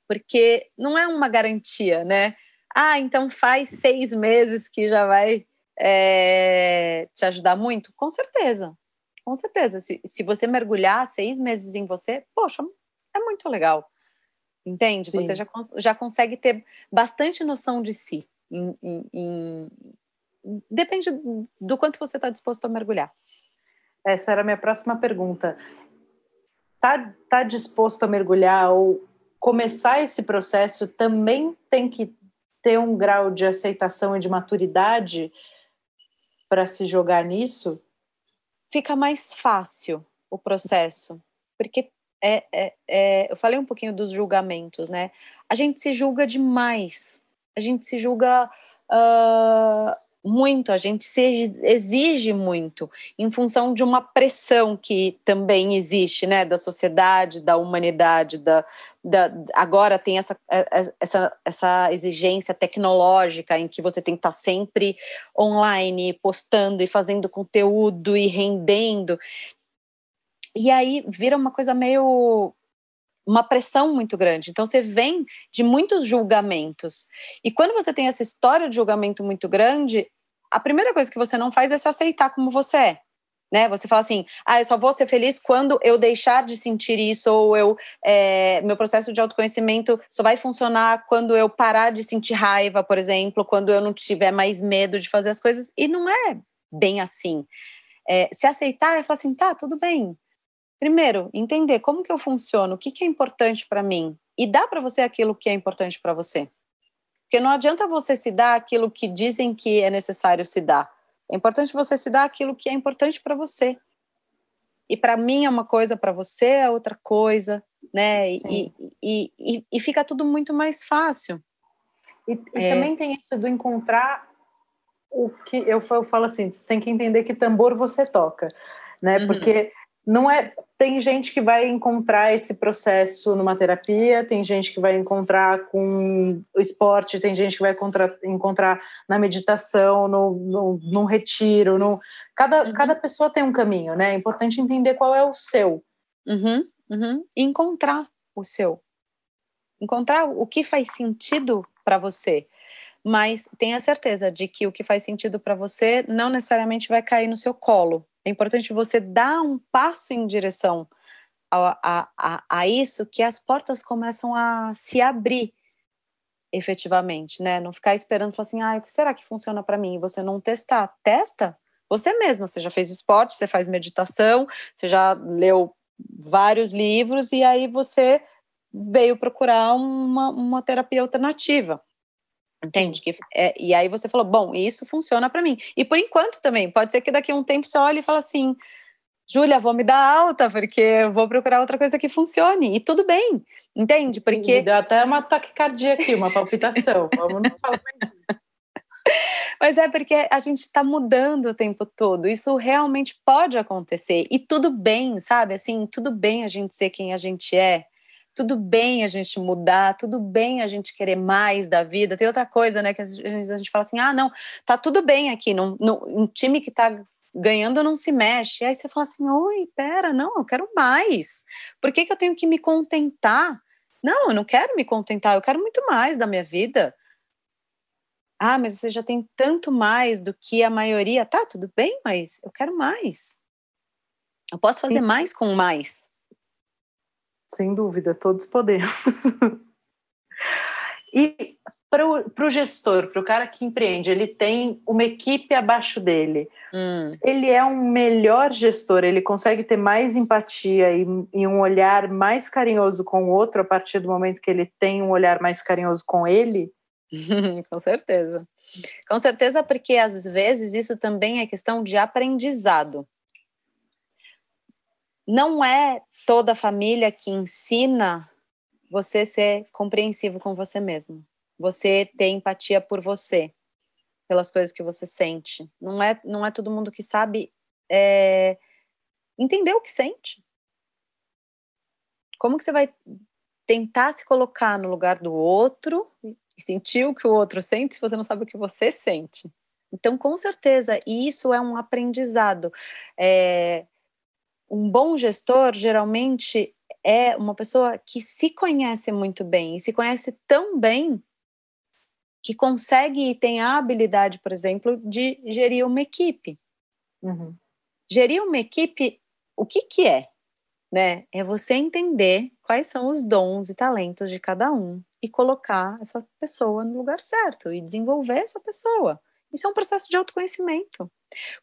Porque não é uma garantia, né? Ah, então faz seis meses que já vai é, te ajudar muito? Com certeza, com certeza. Se, se você mergulhar seis meses em você, poxa, é muito legal. Entende? Sim. Você já, já consegue ter bastante noção de si. Em, em, em, depende do quanto você está disposto a mergulhar. Essa era a minha próxima pergunta tá, tá disposto a mergulhar ou começar esse processo também tem que ter um grau de aceitação e de maturidade para se jogar nisso? Fica mais fácil o processo, porque é, é, é, eu falei um pouquinho dos julgamentos, né? A gente se julga demais, a gente se julga uh, muito, a gente se exige muito em função de uma pressão que também existe, né, da sociedade, da humanidade, da, da agora tem essa, é, é, essa, essa exigência tecnológica em que você tem que estar sempre online, postando e fazendo conteúdo e rendendo. E aí vira uma coisa meio uma pressão muito grande. Então você vem de muitos julgamentos. E quando você tem essa história de julgamento muito grande, a primeira coisa que você não faz é se aceitar como você é. Né? Você fala assim, ah, eu só vou ser feliz quando eu deixar de sentir isso, ou eu é, meu processo de autoconhecimento só vai funcionar quando eu parar de sentir raiva, por exemplo, quando eu não tiver mais medo de fazer as coisas. E não é bem assim. É, se aceitar é falar assim, tá, tudo bem. Primeiro, entender como que eu funciono, o que, que é importante para mim, e dar para você aquilo que é importante para você. Porque não adianta você se dar aquilo que dizem que é necessário se dar. É importante você se dar aquilo que é importante para você. E para mim é uma coisa, para você é outra coisa, né? E, e, e, e, fica tudo muito mais fácil. E, e é. também tem isso do encontrar o que eu, eu falo assim, você tem que entender que tambor você toca, né? Uhum. Porque não é tem gente que vai encontrar esse processo numa terapia, tem gente que vai encontrar com o esporte, tem gente que vai encontrar, encontrar na meditação, no, no, num retiro. No, cada, uhum. cada pessoa tem um caminho, né? É importante entender qual é o seu. Uhum, uhum. Encontrar o seu. Encontrar o que faz sentido para você. Mas tenha certeza de que o que faz sentido para você não necessariamente vai cair no seu colo é importante você dar um passo em direção a, a, a, isso, que as portas começam a se abrir efetivamente, né? Não ficar esperando, falar assim, ah, o que será que funciona para mim? E você não testar. Testa você mesma. Você já fez esporte, você faz meditação, você já leu vários livros e aí você veio procurar uma, uma terapia alternativa. Entende? Que, é, e aí você falou, bom, isso funciona para mim. E por enquanto também, pode ser que daqui a um tempo você olhe e fale assim, Júlia, vou me dar alta, porque eu vou procurar outra coisa que funcione. E tudo bem, entende? Porque. Sim, deu até uma taquicardia aqui, uma palpitação. Vamos não falar Mas é porque a gente está mudando o tempo todo. Isso realmente pode acontecer. E tudo bem, sabe? Assim, tudo bem a gente ser quem a gente é tudo bem a gente mudar, tudo bem a gente querer mais da vida. Tem outra coisa, né, que a gente, a gente fala assim: ah, não, tá tudo bem aqui, não, não, um time que tá ganhando não se mexe. Aí você fala assim: oi, pera, não, eu quero mais. Por que, que eu tenho que me contentar? Não, eu não quero me contentar, eu quero muito mais da minha vida. Ah, mas você já tem tanto mais do que a maioria. Tá, tudo bem, mas eu quero mais. Eu posso fazer Sim. mais com mais. Sem dúvida, todos podemos. e para o gestor, para o cara que empreende, ele tem uma equipe abaixo dele. Hum. Ele é um melhor gestor, ele consegue ter mais empatia e, e, um olhar mais carinhoso com o outro a partir do momento que ele tem um olhar mais carinhoso com ele? com certeza. Com certeza, porque às vezes isso também é questão de aprendizado. Não é toda família que ensina você ser compreensivo com você mesmo. Você ter empatia por você, pelas coisas que você sente. Não é, não é todo mundo que sabe é, entender o que sente. Como que você vai tentar se colocar no lugar do outro e sentir o que o outro sente se você não sabe o que você sente? Então, com certeza, isso é um aprendizado. É, um bom gestor geralmente é uma pessoa que se conhece muito bem e se conhece tão bem que consegue e tem a habilidade, por exemplo, de gerir uma equipe. Uhum. Gerir uma equipe, o que que é? Né? É você entender quais são os dons e talentos de cada um e colocar essa pessoa no lugar certo e desenvolver essa pessoa. Isso é um processo de autoconhecimento.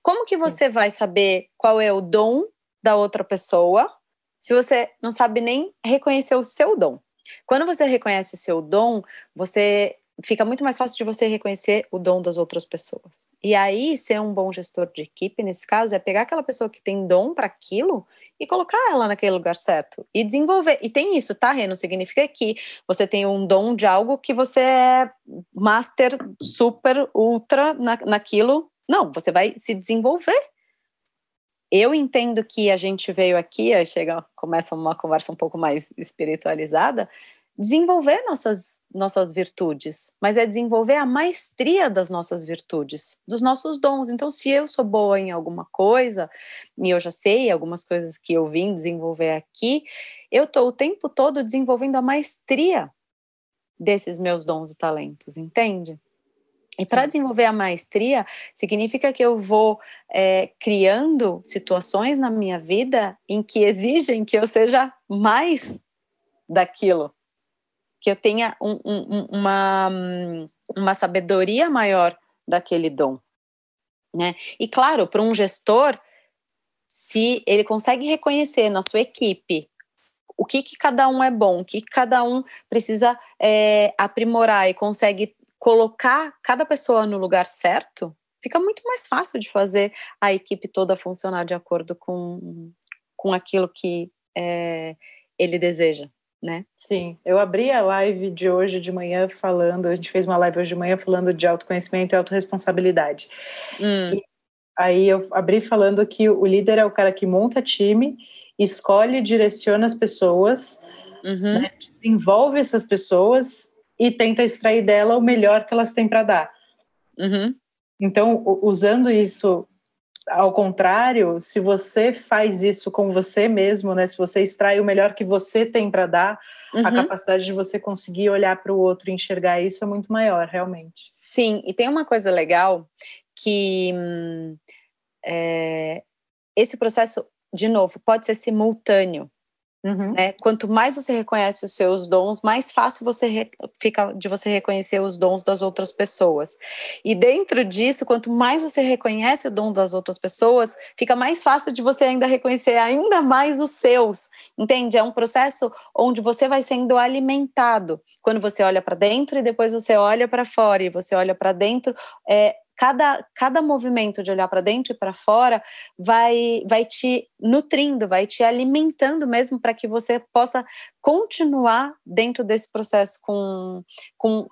Como que você Sim. vai saber qual é o dom da outra pessoa se você não sabe nem reconhecer o seu dom. Quando você reconhece seu dom, você fica muito mais fácil de você reconhecer o dom das outras pessoas. E aí, ser um bom gestor de equipe, nesse caso, é pegar aquela pessoa que tem dom para aquilo e colocar ela naquele lugar certo e desenvolver. E tem isso, tá, Rê? Não significa que você tem um dom de algo que você é master, super, ultra na, naquilo. Não, você vai se desenvolver. Eu entendo que a gente veio aqui, aí chega, começa uma conversa um pouco mais espiritualizada, desenvolver nossas, nossas virtudes, mas é desenvolver a maestria das nossas virtudes, dos nossos dons. Então, se eu sou boa em alguma coisa, e eu já sei algumas coisas que eu vim desenvolver aqui, eu estou o tempo todo desenvolvendo a maestria desses meus dons e talentos, entende? E para desenvolver a maestria, significa que eu vou é, criando situações na minha vida em que exigem que eu seja mais daquilo que eu tenha um, um, uma, uma sabedoria maior daquele dom. Né? E claro, para um gestor, se ele consegue reconhecer na sua equipe o que, que cada um é bom, o que cada um precisa é, aprimorar e consegue colocar cada pessoa no lugar certo, fica muito mais fácil de fazer a equipe toda funcionar de acordo com, com aquilo que é, ele deseja né? Sim, eu abri a live de hoje de manhã falando, a gente fez uma live hoje de manhã falando de autoconhecimento e autorresponsabilidade. Hum. E aí eu abri falando que o líder é o cara que monta time, escolhe, direciona as pessoas, uhum. né, desenvolve essas pessoas e tenta extrair dela o melhor que elas têm para dar. Uhum. Então, usando isso ao contrário, se você faz isso com você mesmo, né? Se você extrai o melhor que você tem para dar, uhum. a capacidade de você conseguir olhar para o outro e enxergar isso é muito maior, realmente. Sim, e tem uma coisa legal que hum, é, esse processo, de novo, pode ser simultâneo. Uhum. Né? Quanto mais você reconhece os seus dons, mais fácil você fica de você reconhecer os dons das outras pessoas. E dentro disso, quanto mais você reconhece o dom das outras pessoas, fica mais fácil de você ainda reconhecer ainda mais os seus. Entende? É um processo onde você vai sendo alimentado. Quando você olha para dentro e depois você olha para fora e você olha para dentro, é, cada, cada movimento de olhar para dentro e para fora vai, vai te nutrindo, vai te alimentando mesmo para que você possa continuar dentro desse processo com, com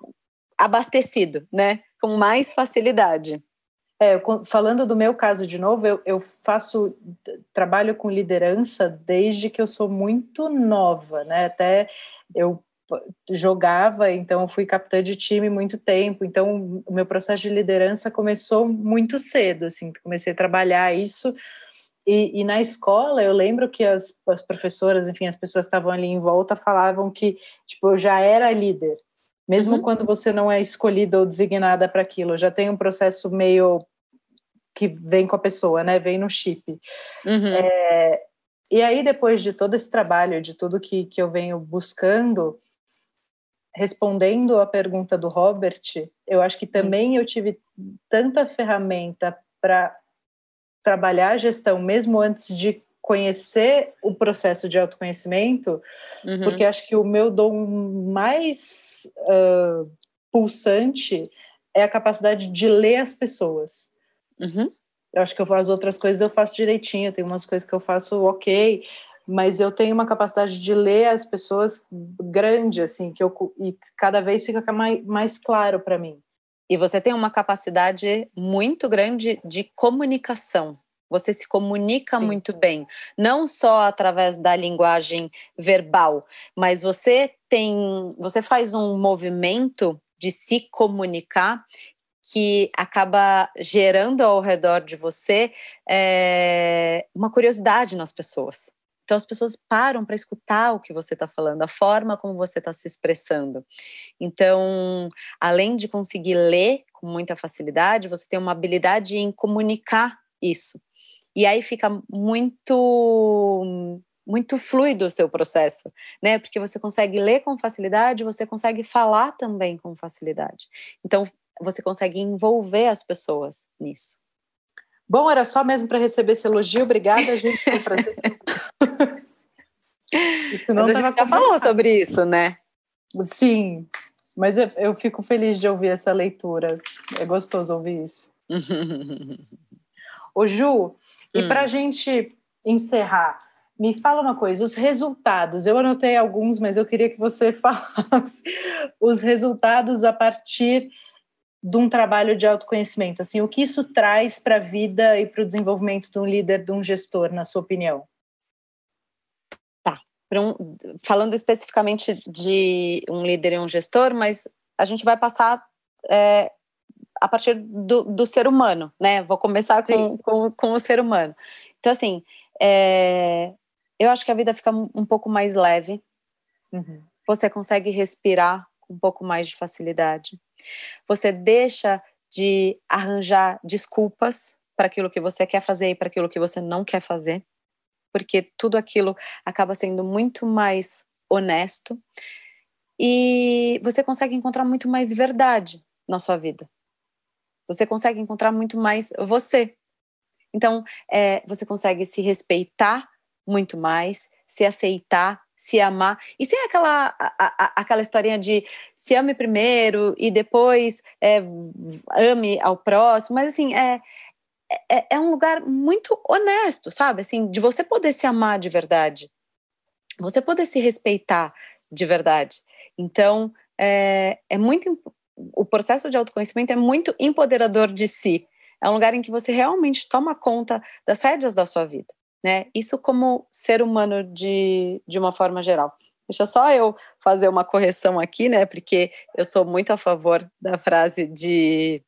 abastecido, né? Com mais facilidade. É, falando do meu caso de novo, eu, eu faço trabalho com liderança desde que eu sou muito nova, né? Até eu jogava, então fui capitã de time muito tempo, então o meu processo de liderança começou muito cedo, assim, comecei a trabalhar isso, e, e na escola eu lembro que as, as professoras, enfim, as pessoas estavam ali em volta, falavam que, tipo, eu já era líder, mesmo uhum. quando você não é escolhida ou designada para aquilo, já tem um processo meio que vem com a pessoa, né, vem no chip. Uhum. É, e aí, depois de todo esse trabalho, de tudo que, que eu venho buscando, respondendo a pergunta do Robert, eu acho que também eu tive tanta ferramenta para trabalhar a gestão, mesmo antes de conhecer o processo de autoconhecimento, uhum. porque acho que o meu dom mais uh, pulsante é a capacidade de ler as pessoas. Uhum. Eu acho que eu faço outras coisas, eu faço direitinho, tem umas coisas que eu faço ok, mas eu tenho uma capacidade de ler as pessoas grande, assim, que eu, e cada vez fica mais, mais claro para mim. E você tem uma capacidade muito grande de comunicação. Você se comunica Sim. muito bem, não só através da linguagem verbal, mas você tem, você faz um movimento de se comunicar que acaba gerando ao redor de você é, uma curiosidade nas pessoas. Então as pessoas param para escutar o que você está falando, a forma como você está se expressando. Então, além de conseguir ler com muita facilidade, você tem uma habilidade em comunicar isso. E aí fica muito muito fluido o seu processo, né? Porque você consegue ler com facilidade, você consegue falar também com facilidade. Então, você consegue envolver as pessoas nisso. Bom, era só mesmo para receber esse elogio. Obrigada, gente. Foi um prazer. Senão mas a gente já falou sobre isso, né? Sim, mas eu, eu fico feliz de ouvir essa leitura. É gostoso ouvir isso. Ô Ju, hum. e para a gente encerrar, Me fala uma coisa, os resultados. Eu anotei alguns, mas eu queria que você falasse os resultados a partir de um trabalho de autoconhecimento. Assim, o que isso traz para a vida e para o desenvolvimento de um líder, de um gestor, na sua opinião? Um, falando especificamente de um líder e um gestor, mas a gente vai passar é, a partir do, do, ser humano, né? Vou começar com, com, com, o ser humano. Então, assim, é, eu acho que a vida fica um pouco mais leve. Uhum. Você consegue respirar com um pouco mais de facilidade. Você deixa de arranjar desculpas para aquilo que você quer fazer e para aquilo que você não quer fazer, porque tudo aquilo acaba sendo muito mais honesto e você consegue encontrar muito mais verdade na sua vida. Você consegue encontrar muito mais você. Então, é, você consegue se respeitar muito mais, se aceitar, se amar. E sem aquela, a, a, aquela historinha de se ame primeiro e depois é, ame ao próximo, mas assim, é, é, é, um lugar muito honesto, sabe? Assim, de você poder se amar de verdade, você poder se respeitar de verdade. Então, é, é muito. O processo de autoconhecimento é muito empoderador de si. É um lugar em que você realmente toma conta das rédeas da sua vida né? Isso como ser humano de, de uma forma geral. Deixa só eu fazer uma correção aqui, né? Porque eu sou muito a favor da frase de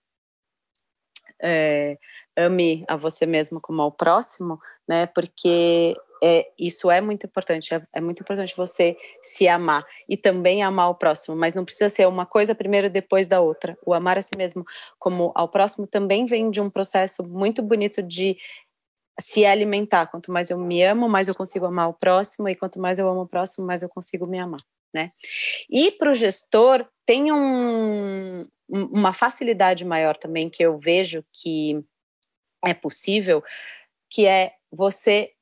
é, ame a você mesmo como ao próximo, né? Porque é, isso é muito importante. É, é, muito importante você se amar e também amar o próximo, mas não precisa ser uma coisa primeiro depois da outra. O amar a si mesmo como ao próximo também vem de um processo muito bonito de se alimentar. Quanto mais eu me amo, mais eu consigo amar o próximo, e quanto mais eu amo o próximo, mais eu consigo me amar, né? E para o gestor, tem um, uma facilidade maior também que eu vejo que é possível, que é você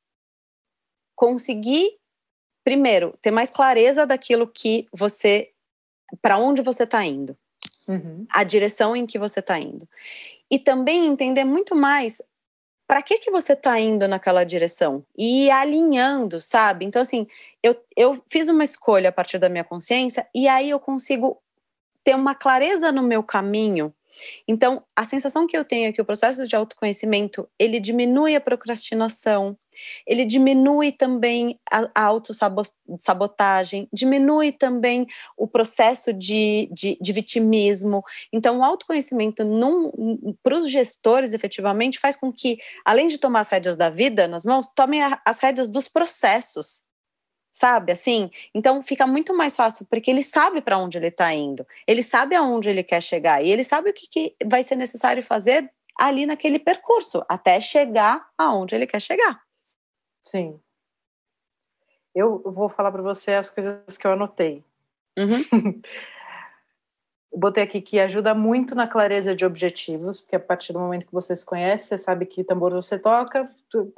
conseguir, primeiro, ter mais clareza daquilo que você, para onde você está indo. Uhum. A direção em que você está indo. E também entender muito mais para que que você está indo naquela direção? E ir alinhando, sabe? Então, assim, eu, eu fiz uma escolha a partir da minha consciência e aí eu consigo ter uma clareza no meu caminho então, a sensação que eu tenho é que o processo de autoconhecimento, ele diminui a procrastinação, ele diminui também a, a autossabotagem, diminui também o processo de, de, de vitimismo. Então, o autoconhecimento para os gestores, efetivamente, faz com que, além de tomar as rédeas da vida nas mãos, tomem a, as rédeas dos processos sabe? Assim, então fica muito mais fácil porque ele sabe para onde ele está indo, ele sabe aonde ele quer chegar e ele sabe o que, que vai ser necessário fazer ali naquele percurso até chegar aonde ele quer chegar. Sim. Eu vou falar para você as coisas que eu anotei. Uhum. eu botei aqui que ajuda muito na clareza de objetivos, porque a partir do momento que você se conhece, você sabe que tambor você toca,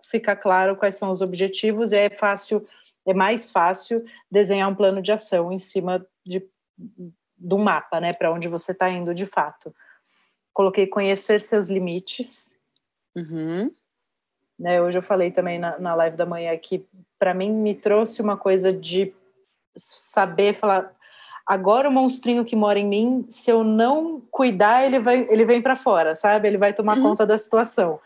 fica claro quais são os objetivos e é fácil é mais fácil desenhar um plano de ação em cima de, um mapa, né, para onde você está indo de fato. Coloquei conhecer seus limites. Uhum. Né, hoje eu falei também na, na live da manhã que para mim me trouxe uma coisa de saber falar agora o monstrinho que mora em mim, se eu não cuidar, ele vai, ele vem para fora, sabe? Ele vai tomar uhum. conta da situação.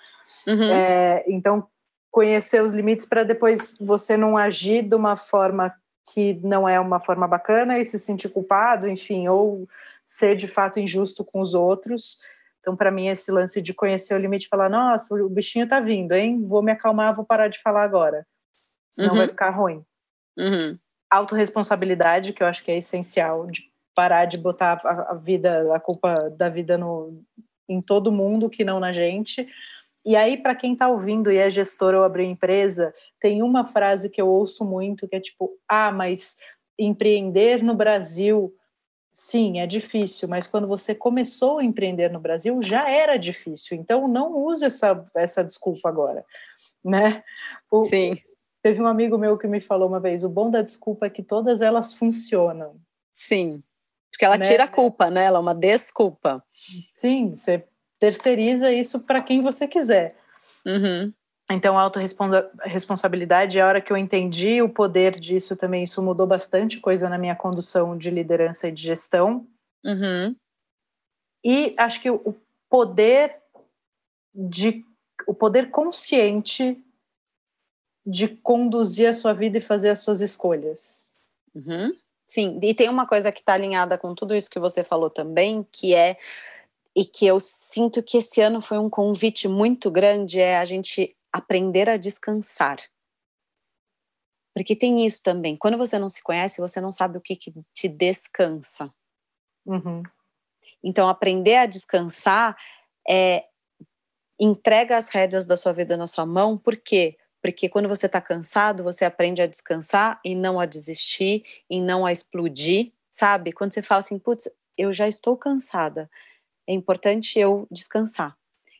Uhum. É, então, conhecer os limites para depois você não agir de uma forma que não é uma forma bacana e se sentir culpado, enfim, ou ser de fato injusto com os outros. Então, para mim, esse lance de conhecer o limite e falar: nossa, o bichinho tá vindo, hein? Vou me acalmar, vou parar de falar agora, senão uhum. vai ficar ruim. Uhum. Autoresponsabilidade, que eu acho que é essencial, de parar de botar a, a vida, a culpa da vida no, em todo mundo, que não na gente e aí, para quem está ouvindo e é gestor ou abriu empresa, tem uma frase que eu ouço muito que é tipo: ah, mas empreender no Brasil, sim, é difícil, mas quando você começou a empreender no Brasil já era difícil. Então não use essa, essa desculpa agora, né? O, sim. Teve um amigo meu que me falou uma vez: o bom da desculpa é que todas elas funcionam. Sim. Porque ela né? tira a culpa, né? Ela é uma desculpa. Sim, você terceiriza isso para quem você quiser. Uhum. Então, a autorresponsabilidade, a hora que eu entendi o poder disso também, isso mudou bastante coisa na minha condução de liderança e de gestão. Uhum. E acho que o poder de o poder consciente de conduzir a sua vida e fazer as suas escolhas. Uhum. Sim, e tem uma coisa que está alinhada com tudo isso que você falou também, que é e que eu sinto que esse ano foi um convite muito grande é a gente aprender a descansar. Porque tem isso também. Quando você não se conhece, você não sabe o que, que te descansa. Uhum. Então, aprender a descansar é entrega as rédeas da sua vida na sua mão. Por quê? Porque quando você está cansado, você aprende a descansar e não a desistir, e não a explodir, sabe? Quando você fala assim, putz, eu já estou cansada, é importante eu descansar.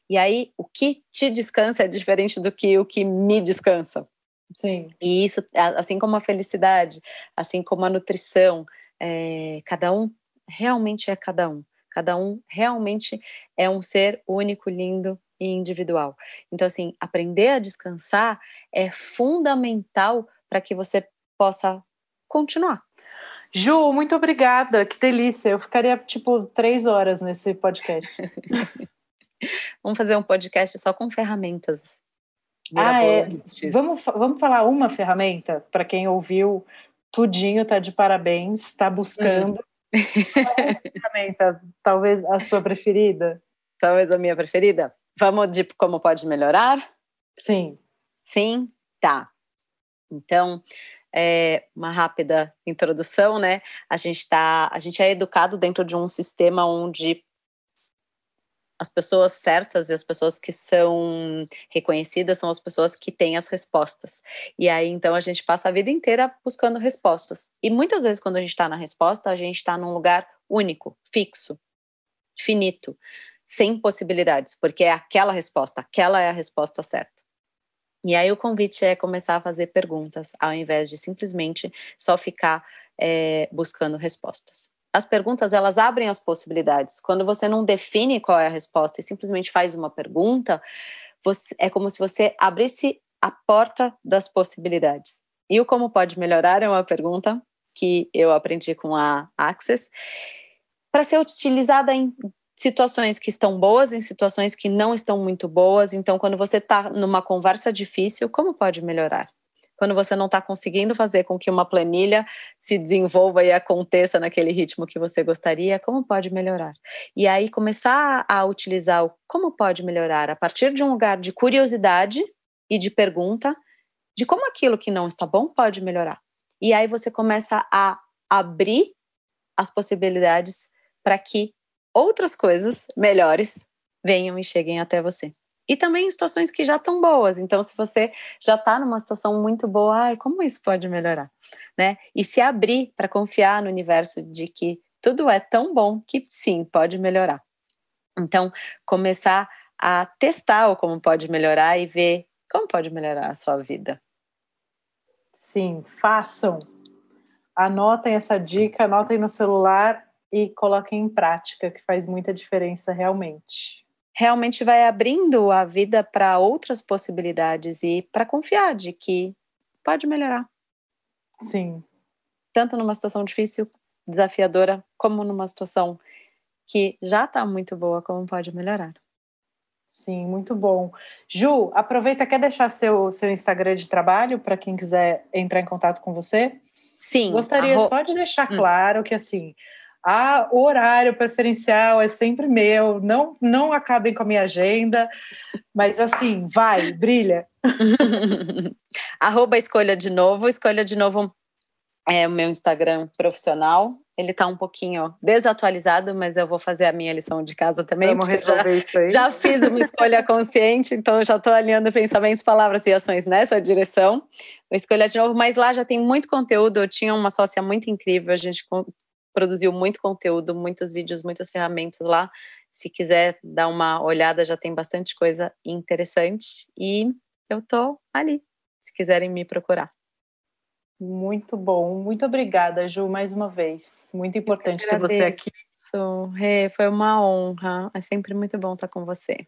E aí, o que te descansa é diferente do que o que me descansa. Sim. E isso, assim como a felicidade, assim como a nutrição, é, cada um realmente é cada um. Cada um realmente é um ser único, lindo e individual. Então, assim, aprender a descansar é fundamental para que você possa continuar. Ju, muito obrigada, que delícia. Eu ficaria tipo três horas nesse podcast. vamos fazer um podcast só com ferramentas. Ah, é. Vamos, vamos falar uma ferramenta para quem ouviu tudinho, tá de parabéns, está buscando. Hum. ferramenta, talvez a sua preferida? Talvez a minha preferida. Vamos de como pode melhorar? Sim. Sim? Tá. Então, é, uma rápida introdução, né? A gente tá, a gente é educado dentro de um sistema onde as pessoas certas e as pessoas que são reconhecidas são as pessoas que têm as respostas. E aí, então, a gente passa a vida inteira buscando respostas. E muitas vezes, quando a gente está na resposta, a gente está num lugar único, fixo, finito, sem possibilidades, porque é aquela resposta, aquela é a resposta certa. E aí o convite é começar a fazer perguntas, ao invés de simplesmente só ficar é, buscando respostas. As perguntas, elas abrem as possibilidades. Quando você não define qual é a resposta e simplesmente faz uma pergunta, você, é como se você abrisse a porta das possibilidades. E o como pode melhorar é uma pergunta que eu aprendi com a Access para ser utilizada em situações que estão boas, em situações que não estão muito boas. Então, quando você está numa conversa difícil, como pode melhorar? Quando você não está conseguindo fazer com que uma planilha se desenvolva e aconteça naquele ritmo que você gostaria, como pode melhorar? E aí começar a utilizar o como pode melhorar a partir de um lugar de curiosidade e de pergunta de como aquilo que não está bom pode melhorar. E aí você começa a abrir as possibilidades para que outras coisas melhores venham e cheguem até você. E também em situações que já estão boas. Então, se você já está numa situação muito boa, ai, como isso pode melhorar? Né? E se abrir para confiar no universo de que tudo é tão bom que sim, pode melhorar. Então, começar a testar o como pode melhorar e ver como pode melhorar a sua vida. Sim, façam. Anotem essa dica, anotem no celular e coloquem em prática, que faz muita diferença realmente. Realmente vai abrindo a vida para outras possibilidades e para confiar de que pode melhorar. Sim. Tanto numa situação difícil, desafiadora, como numa situação que já está muito boa, como pode melhorar. Sim, muito bom. Ju, aproveita, quer deixar seu, seu Instagram de trabalho para quem quiser entrar em contato com você? Sim. Gostaria arro... só de deixar hum. claro que, assim, ah, o horário preferencial é sempre meu, não, não acabem com a minha agenda, mas assim, vai, brilha. Arroba escolha de novo, escolha de novo é o meu Instagram profissional. Ele tá um pouquinho desatualizado, mas eu vou fazer a minha lição de casa também. Vamos resolver já, isso aí. Já fiz uma escolha consciente, então já estou alinhando pensamentos, palavras e ações nessa direção. Vou escolher de novo, mas lá já tem muito conteúdo. Eu tinha uma sócia muito incrível, a gente produziu muito conteúdo, muitos vídeos, muitas ferramentas lá. Se quiser dar uma olhada, já tem bastante coisa interessante. E eu tô ali, se quiserem me procurar. Muito bom, muito obrigada, Ju, mais uma vez. Muito importante ter você aqui. Rê, foi uma honra. É sempre muito bom estar com você.